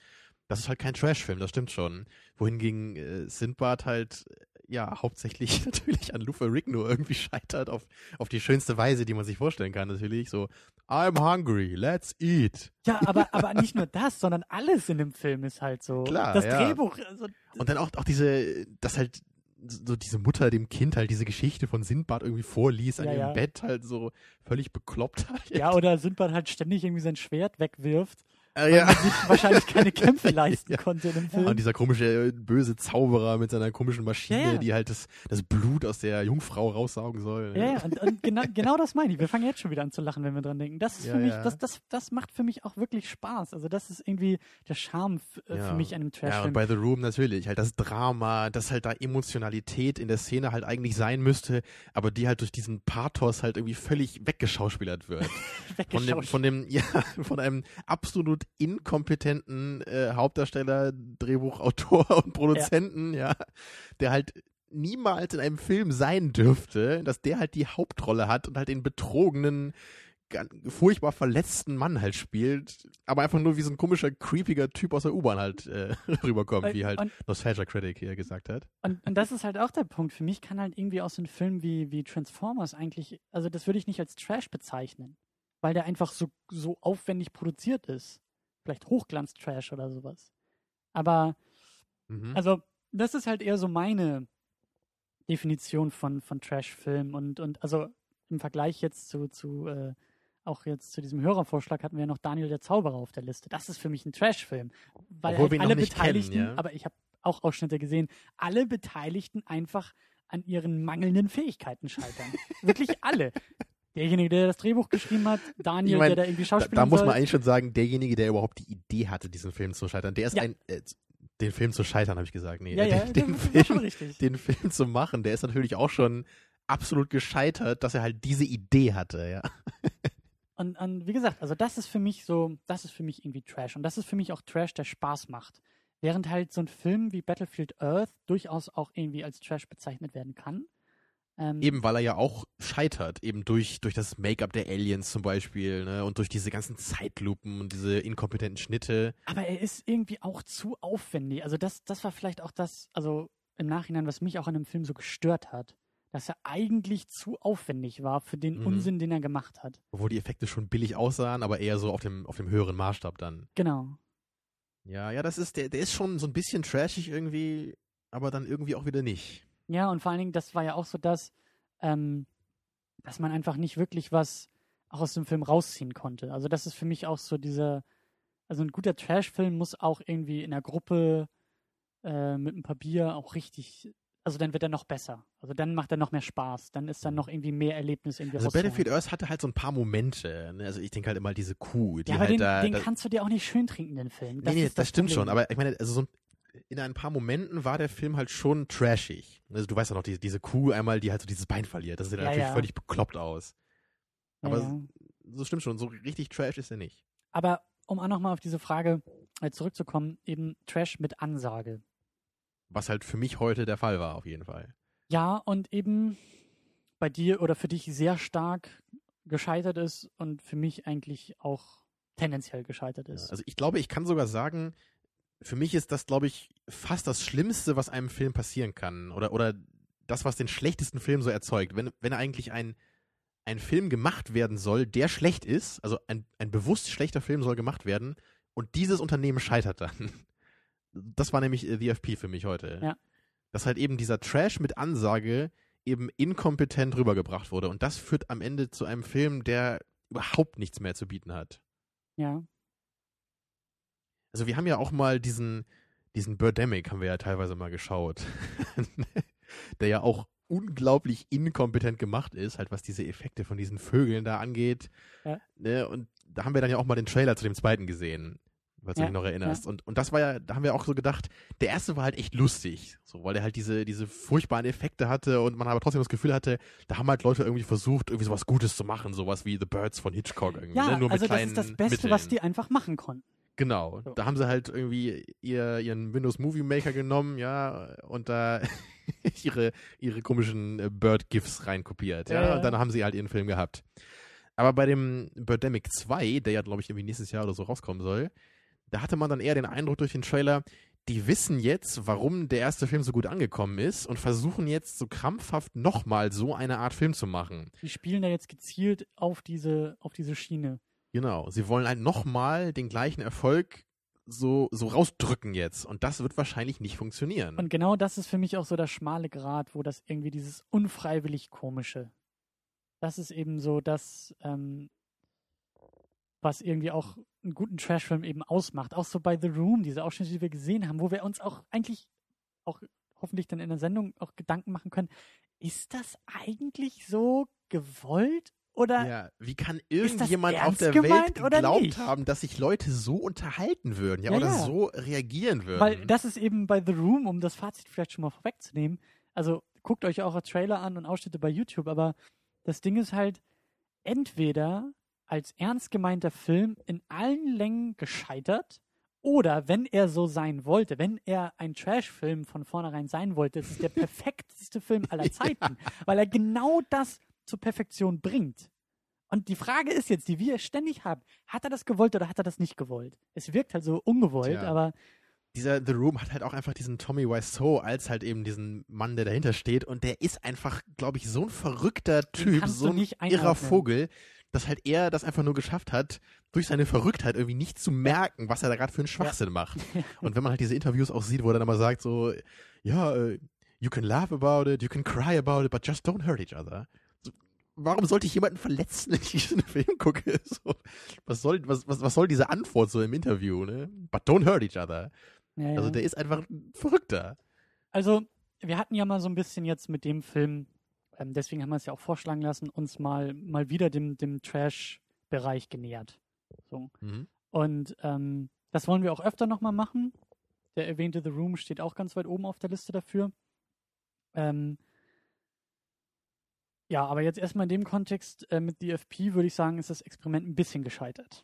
Das ist halt kein Trash-Film, das stimmt schon. Wohingegen äh, Sindbad halt ja hauptsächlich natürlich an Lou Ferrigno irgendwie scheitert auf, auf die schönste Weise, die man sich vorstellen kann. Natürlich so, I'm hungry, let's eat. Ja, aber, aber nicht nur das, sondern alles in dem Film ist halt so. Klar, das ja. Drehbuch, also, Und dann auch, auch diese, dass halt so diese Mutter dem Kind halt diese Geschichte von Sindbad irgendwie vorliest an Ja, ihrem ja. Bett halt so völlig bekloppt halt. ja, oder Sindbad halt ständig irgendwie sein Schwert wegwirft weil ja. man sich wahrscheinlich keine Kämpfe leisten Ja. konnte in dem Ja, Film. und dieser komische, äh, böse Zauberer mit seiner komischen Maschine, Ja, ja. die halt das, das Blut aus der Jungfrau raussaugen soll. Ja, ja, und, und genau, genau das meine ich. Wir fangen jetzt schon wieder an zu lachen, wenn wir dran denken. Das ist Ja, für mich, ja. das, das, das macht für mich auch wirklich Spaß. Also das ist irgendwie der Charme äh, Ja. für mich an einem Ja, Trashfilm. und bei The Room natürlich. Halt das Drama, dass halt da Emotionalität in der Szene halt eigentlich sein müsste, aber die halt durch diesen Pathos halt irgendwie völlig weggeschauspielert wird. Von dem, von dem, ja, von einem absolut inkompetenten äh, Hauptdarsteller, Drehbuchautor und Produzenten, ja. der halt niemals in einem Film sein dürfte, dass der halt die Hauptrolle hat und halt den betrogenen, furchtbar verletzten Mann halt spielt, aber einfach nur wie so ein komischer, creepiger Typ aus der U-Bahn halt äh, rüberkommt, wie halt und, Nostalgia Critic hier gesagt hat. und, und das ist halt auch der Punkt. Für mich kann halt irgendwie aus so einem Film wie, wie Transformers eigentlich, also das würde ich nicht als Trash bezeichnen, weil der einfach so, so aufwendig produziert ist. Vielleicht Hochglanz-Trash oder sowas. Aber Mhm. Also, das ist halt eher so meine Definition von, von Trash-Film und, und also im Vergleich jetzt zu, zu äh, auch jetzt zu diesem Hörervorschlag hatten wir ja noch Daniel der Zauberer auf der Liste. Das ist für mich ein Trash-Film. Weil halt alle Beteiligten, kennen, ja. aber ich habe auch Ausschnitte gesehen, alle Beteiligten einfach an ihren mangelnden Fähigkeiten scheitern. Wirklich alle. Derjenige, der das Drehbuch geschrieben hat, Daniel, Ich mein, der da irgendwie Da, Schauspieler da muss soll. man eigentlich schon sagen, derjenige, der überhaupt die Idee hatte, diesen Film zu scheitern, der ist Ja. ein, äh, den Film zu scheitern, habe ich gesagt. Nee, ja, äh, ja, den, den, Film, den Film zu machen, der ist natürlich auch schon absolut gescheitert, dass er halt diese Idee hatte, ja. Und, und wie gesagt, also das ist für mich so, das ist für mich irgendwie Trash. Und das ist für mich auch Trash, der Spaß macht. Während halt so ein Film wie Battlefield Earth durchaus auch irgendwie als Trash bezeichnet werden kann. Ähm, Eben weil er ja auch scheitert, eben durch, durch das Make-up der Aliens zum Beispiel, ne, und durch diese ganzen Zeitlupen und diese inkompetenten Schnitte. Aber er ist irgendwie auch zu aufwendig. Also das, das war vielleicht auch das, also im Nachhinein, was mich auch an dem Film so gestört hat. Dass er eigentlich zu aufwendig war für den Mhm. Unsinn, den er gemacht hat. Obwohl die Effekte schon billig aussahen, aber eher so auf dem, auf dem höheren Maßstab dann. Genau. Ja, ja, das ist, der, der ist schon so ein bisschen trashig irgendwie, aber dann irgendwie auch wieder nicht. Ja, und vor allen Dingen, das war ja auch so das, ähm, dass man einfach nicht wirklich was auch aus dem Film rausziehen konnte. Also das ist für mich auch so dieser, also ein guter Trash-Film muss auch irgendwie in der Gruppe äh, mit ein paar Bier auch richtig, also dann wird er noch besser. Also dann macht er noch mehr Spaß. Dann ist dann noch irgendwie mehr Erlebnis irgendwie Also. Battlefield Earth hatte halt so ein paar Momente. Ne? Also ich denke halt immer diese Kuh, die Ja, aber halt den, da. den da kannst du dir auch nicht schön trinken, den Film. nee, nee, ist das, stimmt Problem. schon. Aber ich meine, also so ein, in ein paar Momenten war der Film halt schon trashig. Also du weißt ja noch, die, diese Kuh einmal, die halt so dieses Bein verliert. Das sieht Ja, natürlich ja. völlig bekloppt aus. Aber ja. So stimmt schon, so richtig trash ist er nicht. Aber um auch nochmal auf diese Frage äh, zurückzukommen, eben Trash mit Ansage. Was halt für mich heute der Fall war, auf jeden Fall. Ja, und eben bei dir oder für dich sehr stark gescheitert ist und für mich eigentlich auch tendenziell gescheitert ist. also ich glaube, ich kann sogar sagen, für mich ist das, glaube ich, fast das Schlimmste, was einem Film passieren kann. Oder, oder das, was den schlechtesten Film so erzeugt. Wenn, wenn eigentlich ein, ein Film gemacht werden soll, der schlecht ist, also ein, ein bewusst schlechter Film soll gemacht werden und dieses Unternehmen scheitert dann. Das war nämlich äh, The FP für mich heute. Ja. Dass halt eben dieser Trash mit Ansage eben inkompetent rübergebracht wurde. Und das führt am Ende zu einem Film, der überhaupt nichts mehr zu bieten hat. ja, Also wir haben ja auch mal diesen, diesen Birdemic haben wir ja teilweise mal geschaut. der ja auch unglaublich inkompetent gemacht ist, halt was diese Effekte von diesen Vögeln da angeht. Ja. Ne? Und da haben wir dann ja auch mal den Trailer zu dem zweiten gesehen, falls du Ja, dich noch erinnerst. Und, und das war ja, da haben wir auch so gedacht, der erste war halt echt lustig, so, weil der halt diese, diese furchtbaren Effekte hatte und man aber trotzdem das Gefühl hatte, da haben halt Leute irgendwie versucht, irgendwie sowas Gutes zu machen, sowas wie The Birds von Hitchcock irgendwie, ja ne? nur mit also das kleinen ist das Beste, Mitteln. was die einfach machen konnten. Genau, So. da haben sie halt irgendwie ihr, ihren Windows Movie Maker genommen, ja, und da ihre, ihre komischen äh, Bird-GIFs reinkopiert, ja, Ja, ja. und dann haben sie halt ihren Film gehabt. Aber bei dem Birdemic 2, der ja, glaube ich, irgendwie nächstes Jahr oder so rauskommen soll, da hatte man dann eher den Eindruck durch den Trailer, die wissen jetzt, warum der erste Film so gut angekommen ist und versuchen jetzt so krampfhaft nochmal so eine Art Film zu machen. Die spielen da jetzt gezielt auf diese, auf diese Schiene. Genau, sie wollen halt nochmal den gleichen Erfolg so, so rausdrücken jetzt. Und das wird wahrscheinlich nicht funktionieren. Und genau das ist für mich auch so der schmale Grat, wo das irgendwie dieses unfreiwillig komische. Das ist eben so das, ähm, was irgendwie auch einen guten Trashfilm eben ausmacht. Auch so bei The Room, diese Ausschnitte, die wir gesehen haben, wo wir uns auch eigentlich auch hoffentlich dann in der Sendung auch Gedanken machen können, ist das eigentlich so gewollt oder Ja, wie kann irgendjemand auf der Welt geglaubt haben, dass sich Leute so unterhalten würden, ja, Ja, oder ja. so reagieren würden? Weil das ist eben bei The Room, um das Fazit vielleicht schon mal vorwegzunehmen. Also guckt euch auch Trailer an und Ausschnitte bei YouTube, aber das Ding ist halt, entweder als ernst gemeinter Film in allen Längen gescheitert oder wenn er so sein wollte, wenn er ein Trash-Film von vornherein sein wollte, ist der perfekteste Film aller Zeiten, weil er genau das zur Perfektion bringt. Und die Frage ist jetzt, die wir ständig haben, hat er das gewollt oder hat er das nicht gewollt? Es wirkt halt so ungewollt, Tja. aber dieser The Room hat halt auch einfach diesen Tommy Wiseau als halt eben diesen Mann, der dahinter steht. Und der ist einfach, glaube ich, so ein verrückter Typ, so ein nicht irrer. Vogel, dass halt er das einfach nur geschafft hat, durch seine Verrücktheit irgendwie nicht zu merken, was er da gerade für einen Schwachsinn macht. Und wenn man halt diese Interviews auch sieht, wo er dann immer sagt so, ja, äh, you can laugh about it, you can cry about it, but just don't hurt each other. Warum sollte ich jemanden verletzen, wenn ich diesen Film gucke? So, was soll, was, was, was soll diese Antwort so im Interview, ne? But don't hurt each other. Ja, ja. Also der ist einfach ein Verrückter. Also, wir hatten ja mal so ein bisschen jetzt mit dem Film, ähm, deswegen haben wir es ja auch vorschlagen lassen, uns mal, mal wieder dem, dem Trash-Bereich genähert. So. Mhm. Und ähm, das wollen wir auch öfter nochmal machen. Der erwähnte The Room steht auch ganz weit oben auf der Liste dafür. Ähm, ja, aber jetzt erstmal in dem Kontext äh, mit DFP würde ich sagen, ist das Experiment ein bisschen gescheitert.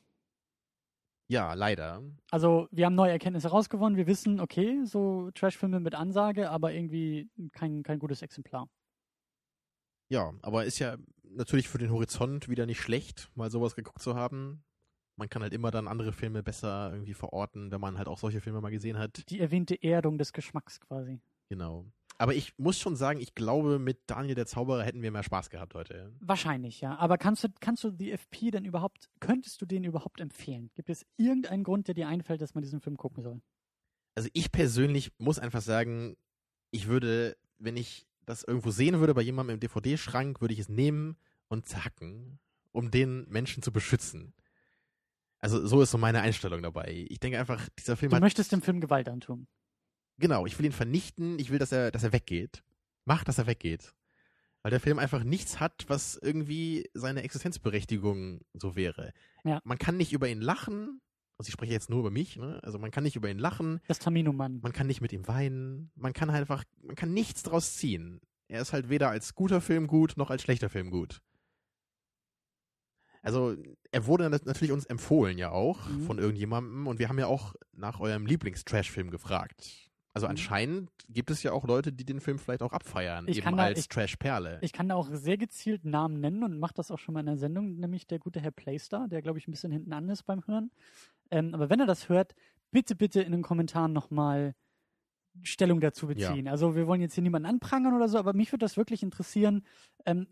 Ja, leider. Also, wir haben neue Erkenntnisse rausgewonnen. Wir wissen, okay, so Trashfilme mit Ansage, aber irgendwie kein, kein gutes Exemplar. Ja, aber ist ja natürlich für den Horizont wieder nicht schlecht, mal sowas geguckt zu haben. Man kann halt immer dann andere Filme besser irgendwie verorten, wenn man halt auch solche Filme mal gesehen hat. Die erwähnte Erdung des Geschmacks quasi. Genau. Aber ich muss schon sagen, ich glaube, mit Daniel der Zauberer hätten wir mehr Spaß gehabt heute. Wahrscheinlich, ja. Aber kannst du, kannst du die FP denn überhaupt, könntest du den überhaupt empfehlen? Gibt es irgendeinen Grund, der dir einfällt, dass man diesen Film gucken soll? Also ich persönlich muss einfach sagen, ich würde, wenn ich das irgendwo sehen würde bei jemandem im DVD-Schrank, würde ich es nehmen und zacken, um den Menschen zu beschützen. Also so ist so meine Einstellung dabei. Ich denke einfach, dieser Film Du hat möchtest dem Film Gewalt antun. Genau, ich will ihn vernichten, ich will, dass er, dass er weggeht. Mach, dass er weggeht. Weil der Film einfach nichts hat, was irgendwie seine Existenzberechtigung so wäre. Ja. Man kann nicht über ihn lachen, also ich spreche jetzt nur über mich, ne? Also man kann nicht über ihn lachen, Das Tamino-Mann. man kann nicht mit ihm weinen, man kann halt einfach, man kann nichts draus ziehen. Er ist halt weder als guter Film gut, noch als schlechter Film gut. Also, er wurde nat- natürlich uns empfohlen ja auch Mhm. von irgendjemandem und wir haben ja auch nach eurem Lieblings-Trash-Film gefragt. Also Mhm. anscheinend gibt es ja auch Leute, die den Film vielleicht auch abfeiern, Ich eben da- als Trash-Perle. Ich kann da auch sehr gezielt Namen nennen und mache das auch schon mal in der Sendung, nämlich der gute Herr Playstar, der, glaube ich, ein bisschen hinten an ist beim Hören. Ähm, aber wenn er das hört, bitte, bitte in den Kommentaren nochmal Stellung dazu beziehen. Also wir wollen jetzt hier niemanden anprangern oder so, aber mich würde das wirklich interessieren, ähm,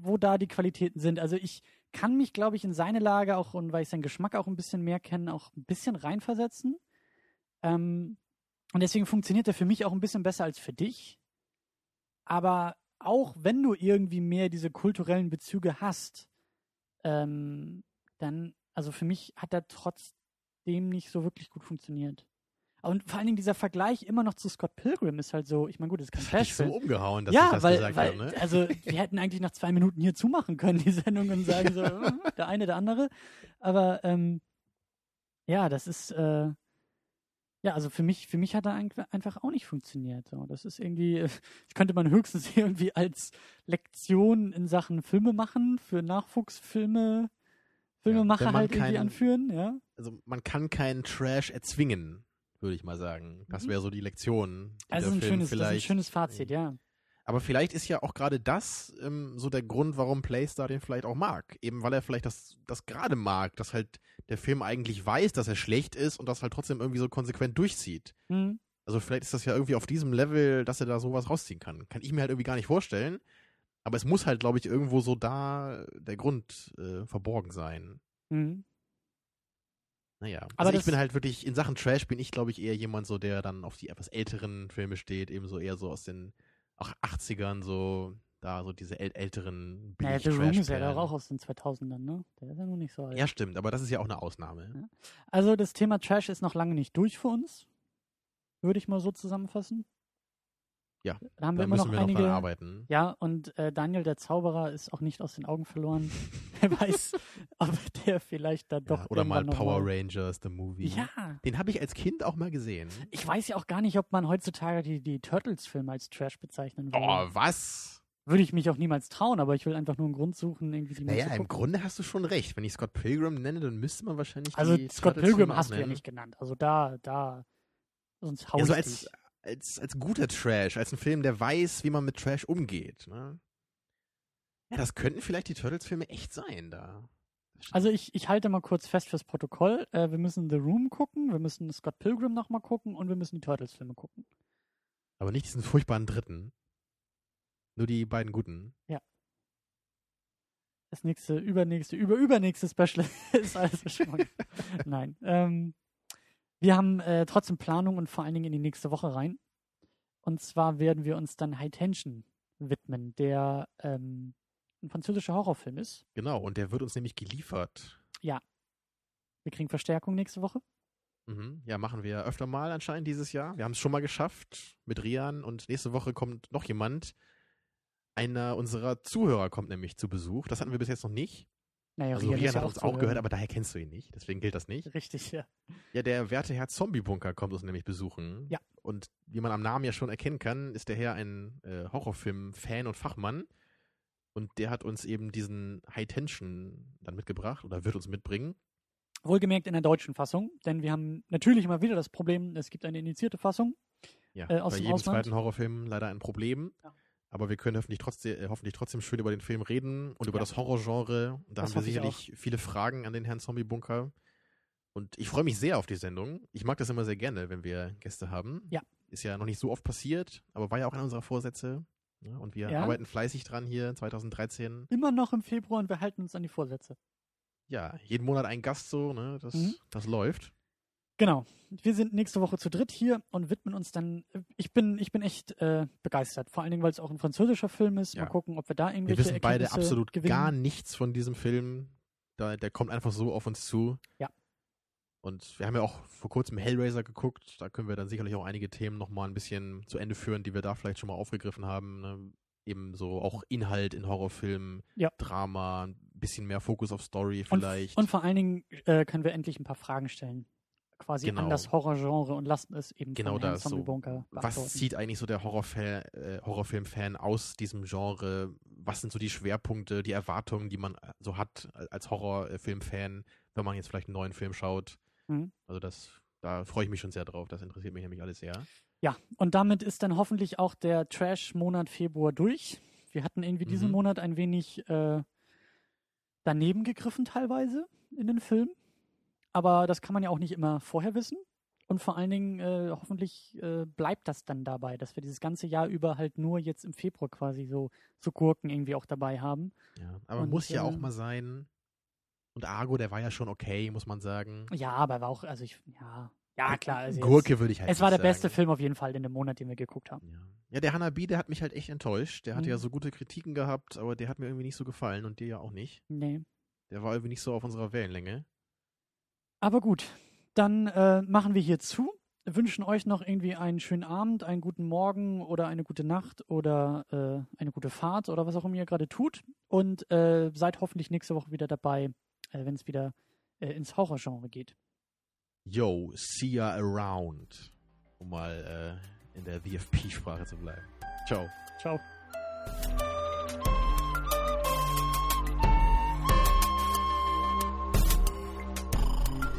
wo da die Qualitäten sind. Also ich kann mich, glaube ich, in seine Lage auch und weil ich seinen Geschmack auch ein bisschen mehr kenne, auch ein bisschen reinversetzen. Ähm, und deswegen funktioniert er für mich auch ein bisschen besser als für dich. Aber auch wenn du irgendwie mehr diese kulturellen Bezüge hast, ähm, dann, also für mich hat er trotzdem nicht so wirklich gut funktioniert. Und vor allen Dingen dieser Vergleich immer noch zu Scott Pilgrim ist halt so, ich meine, gut, das ist kein dich so umgehauen, dass ja, ich das weil, gesagt weil habe, ne? also wir hätten eigentlich nach zwei Minuten hier zumachen können, die Sendung, und sagen so, der eine, der andere. Aber ähm, ja, das ist äh, ja, also für mich, für mich hat er ein- einfach auch nicht funktioniert. Das ist irgendwie, ich könnte man höchstens irgendwie als Lektion in Sachen Filme machen, für Nachwuchsfilme, Filmemacher man halt irgendwie kein- anführen, ja. Also man kann keinen Trash erzwingen, würde ich mal sagen. Das Mhm. wäre so die Lektion. die Also der ein Film schönes, das ist ein vielleicht schönes Fazit, ja. Aber vielleicht ist ja auch gerade das ähm, so der Grund, warum Playstar den vielleicht auch mag. Eben weil er vielleicht das, das gerade mag, dass halt der Film eigentlich weiß, dass er schlecht ist und das halt trotzdem irgendwie so konsequent durchzieht. Hm. Also vielleicht ist das ja irgendwie auf diesem Level, dass er da sowas rausziehen kann. Kann ich mir halt irgendwie gar nicht vorstellen. Aber es muss halt, glaube ich, irgendwo so da der Grund äh, verborgen sein. Hm. Naja. Aber Also ich bin halt wirklich, in Sachen Trash bin ich, glaube ich, eher jemand so, der dann auf die etwas älteren Filme steht, eben so eher so aus den auch 80ern, so da so diese äl älteren Naja, The Room ist ja doch auch aus den 2000ern, ne? Der ist ja noch nicht so alt. Ja, stimmt, aber das ist ja auch eine Ausnahme. Ja. Also das Thema Trash ist noch lange nicht durch für uns. Würde ich mal so zusammenfassen. Ja, Da haben wir immer müssen noch wir noch einige. dran arbeiten. Ja, und äh, Daniel der Zauberer ist auch nicht aus den Augen verloren. Wer weiß, ob der vielleicht da doch. ja, oder mal noch Power Rangers, the movie. Ja. Den habe ich als Kind auch mal gesehen. Ich weiß ja auch gar nicht, ob man heutzutage die, die Turtles-Filme als Trash bezeichnen würde. Oh, was? Würde ich mich auch niemals trauen, aber ich will einfach nur einen Grund suchen, irgendwie die mal Naja, im. Grunde hast du schon recht. Wenn ich Scott Pilgrim nenne, dann müsste man wahrscheinlich Also Scott Turtles-Filme Pilgrim hast du ja nicht genannt. Also da, da, sonst haus Ja, so als, dich. Als, als guter Trash, als ein Film, der weiß, wie man mit Trash umgeht. Ne? Ja, das könnten vielleicht die Turtles-Filme echt sein da. Also ich, ich halte mal kurz fest fürs Protokoll. Äh, wir müssen The Room gucken, wir müssen Scott Pilgrim nochmal gucken und wir müssen die Turtles-Filme gucken. Aber nicht diesen furchtbaren dritten. Nur die beiden guten. Das nächste, übernächste, über übernächste Special ist also schon. Nein. Ähm, wir haben äh, trotzdem Planung und vor allen Dingen in die nächste Woche rein. Und zwar werden wir uns dann High Tension widmen, der ähm, ein französischer Horrorfilm ist. Genau, und der wird uns nämlich geliefert. Wir kriegen Verstärkung nächste Woche. Mhm. Ja, machen wir öfter mal anscheinend dieses Jahr. Wir haben es schon mal geschafft mit Rian und nächste Woche kommt noch jemand. Einer unserer Zuhörer kommt nämlich zu Besuch. Das hatten wir bis jetzt noch nicht. Naja, Also Rian Rian hat uns auch gehört, aber daher kennst du ihn nicht. Deswegen gilt das nicht. Richtig, ja. Ja, der werte Herr Zombie-Bunker kommt uns nämlich besuchen. Ja. Und wie man am Namen ja schon erkennen kann, ist der Herr ein äh, Horrorfilm-Fan und Fachmann. Und der hat uns eben diesen High Tension dann mitgebracht oder wird uns mitbringen. Wohlgemerkt in der deutschen Fassung, denn wir haben natürlich immer wieder das Problem, es gibt eine indizierte Fassung. Ja, Äh, aus bei dem jedem Ausland? zweiten Horrorfilm leider ein Problem. Ja. Aber wir können hoffentlich trotzdem, äh, hoffentlich trotzdem schön über den Film reden und über Ja. das Horrorgenre. Da Das haben wir sicherlich viele Fragen an den Herrn Zombie-Bunker. Und ich freue mich sehr auf die Sendung. Ich mag das immer sehr gerne, wenn wir Gäste haben. Ja. Ist ja noch nicht so oft passiert, aber war ja auch einer unserer Vorsätze. Ja, und wir Ja. arbeiten fleißig dran hier 2013. Immer noch im Februar und wir halten uns an die Vorsätze. Ja, jeden Monat ein Gast so, ne? Das, Mhm. das läuft. Genau. Wir sind nächste Woche zu dritt hier und widmen uns dann. Ich bin, ich bin echt äh, begeistert. Vor allen Dingen, weil es auch ein französischer Film ist. Ja. Mal gucken, ob wir da Wir irgendwelche wissen beide Erkenntnisse absolut gewinnen. gar nichts von diesem Film. Da, der kommt einfach so auf uns zu. Ja. Und wir haben ja auch vor kurzem Hellraiser geguckt. Da können wir dann sicherlich auch einige Themen nochmal ein bisschen zu Ende führen, die wir da vielleicht schon mal aufgegriffen haben. Ne? Eben so auch Inhalt in Horrorfilmen, Ja. Drama, ein bisschen mehr Fokus auf Story und, vielleicht. und vor allen Dingen äh, können wir endlich ein paar Fragen stellen. Quasi Genau. an das Horrorgenre und lassen es eben Genau das, so. Zombie-Bunker was beantworten. zieht eigentlich so der Horrorfan, äh, Horrorfilm-Fan aus diesem Genre? Was sind so die Schwerpunkte, die Erwartungen, die man äh, so hat als Horrorfilm-Fan, wenn man jetzt vielleicht einen neuen Film schaut? Mhm. Also das, da freue ich mich schon sehr drauf. Das interessiert mich nämlich alles sehr. Ja, und damit ist dann hoffentlich auch der Trash-Monat Februar durch. Wir hatten irgendwie diesen Mhm. Monat ein wenig äh, daneben gegriffen teilweise in den Film. Aber das kann man ja auch nicht immer vorher wissen. Und vor allen Dingen, äh, hoffentlich äh, bleibt das dann dabei, dass wir dieses ganze Jahr über halt nur jetzt im Februar quasi so, so Gurken irgendwie auch dabei haben. Ja, aber Und, muss ja auch äh, mal sein. Und Argo, der war ja schon okay, muss man sagen. Ja, aber war auch, also ich, ja, ja klar. Also jetzt- Gurke würde ich halt Es war der nicht beste sagen. Film auf jeden Fall in dem Monat, den wir geguckt haben. Ja. ja, der Hanabi, der hat mich halt echt enttäuscht. Der hatte Mhm. ja so gute Kritiken gehabt, aber der hat mir irgendwie nicht so gefallen und dir ja auch nicht. Nee. Der war irgendwie nicht so auf unserer Wellenlänge. Aber gut, dann äh, machen wir hier zu. Wünschen euch noch irgendwie einen schönen Abend, einen guten Morgen oder eine gute Nacht oder äh, eine gute Fahrt oder was auch immer ihr gerade tut. Und äh, seid hoffentlich nächste Woche wieder dabei, äh, wenn es wieder äh, ins Horrorgenre geht. Yo, see ya around. Um mal äh, in der VFP-Sprache zu bleiben. Ciao. Ciao.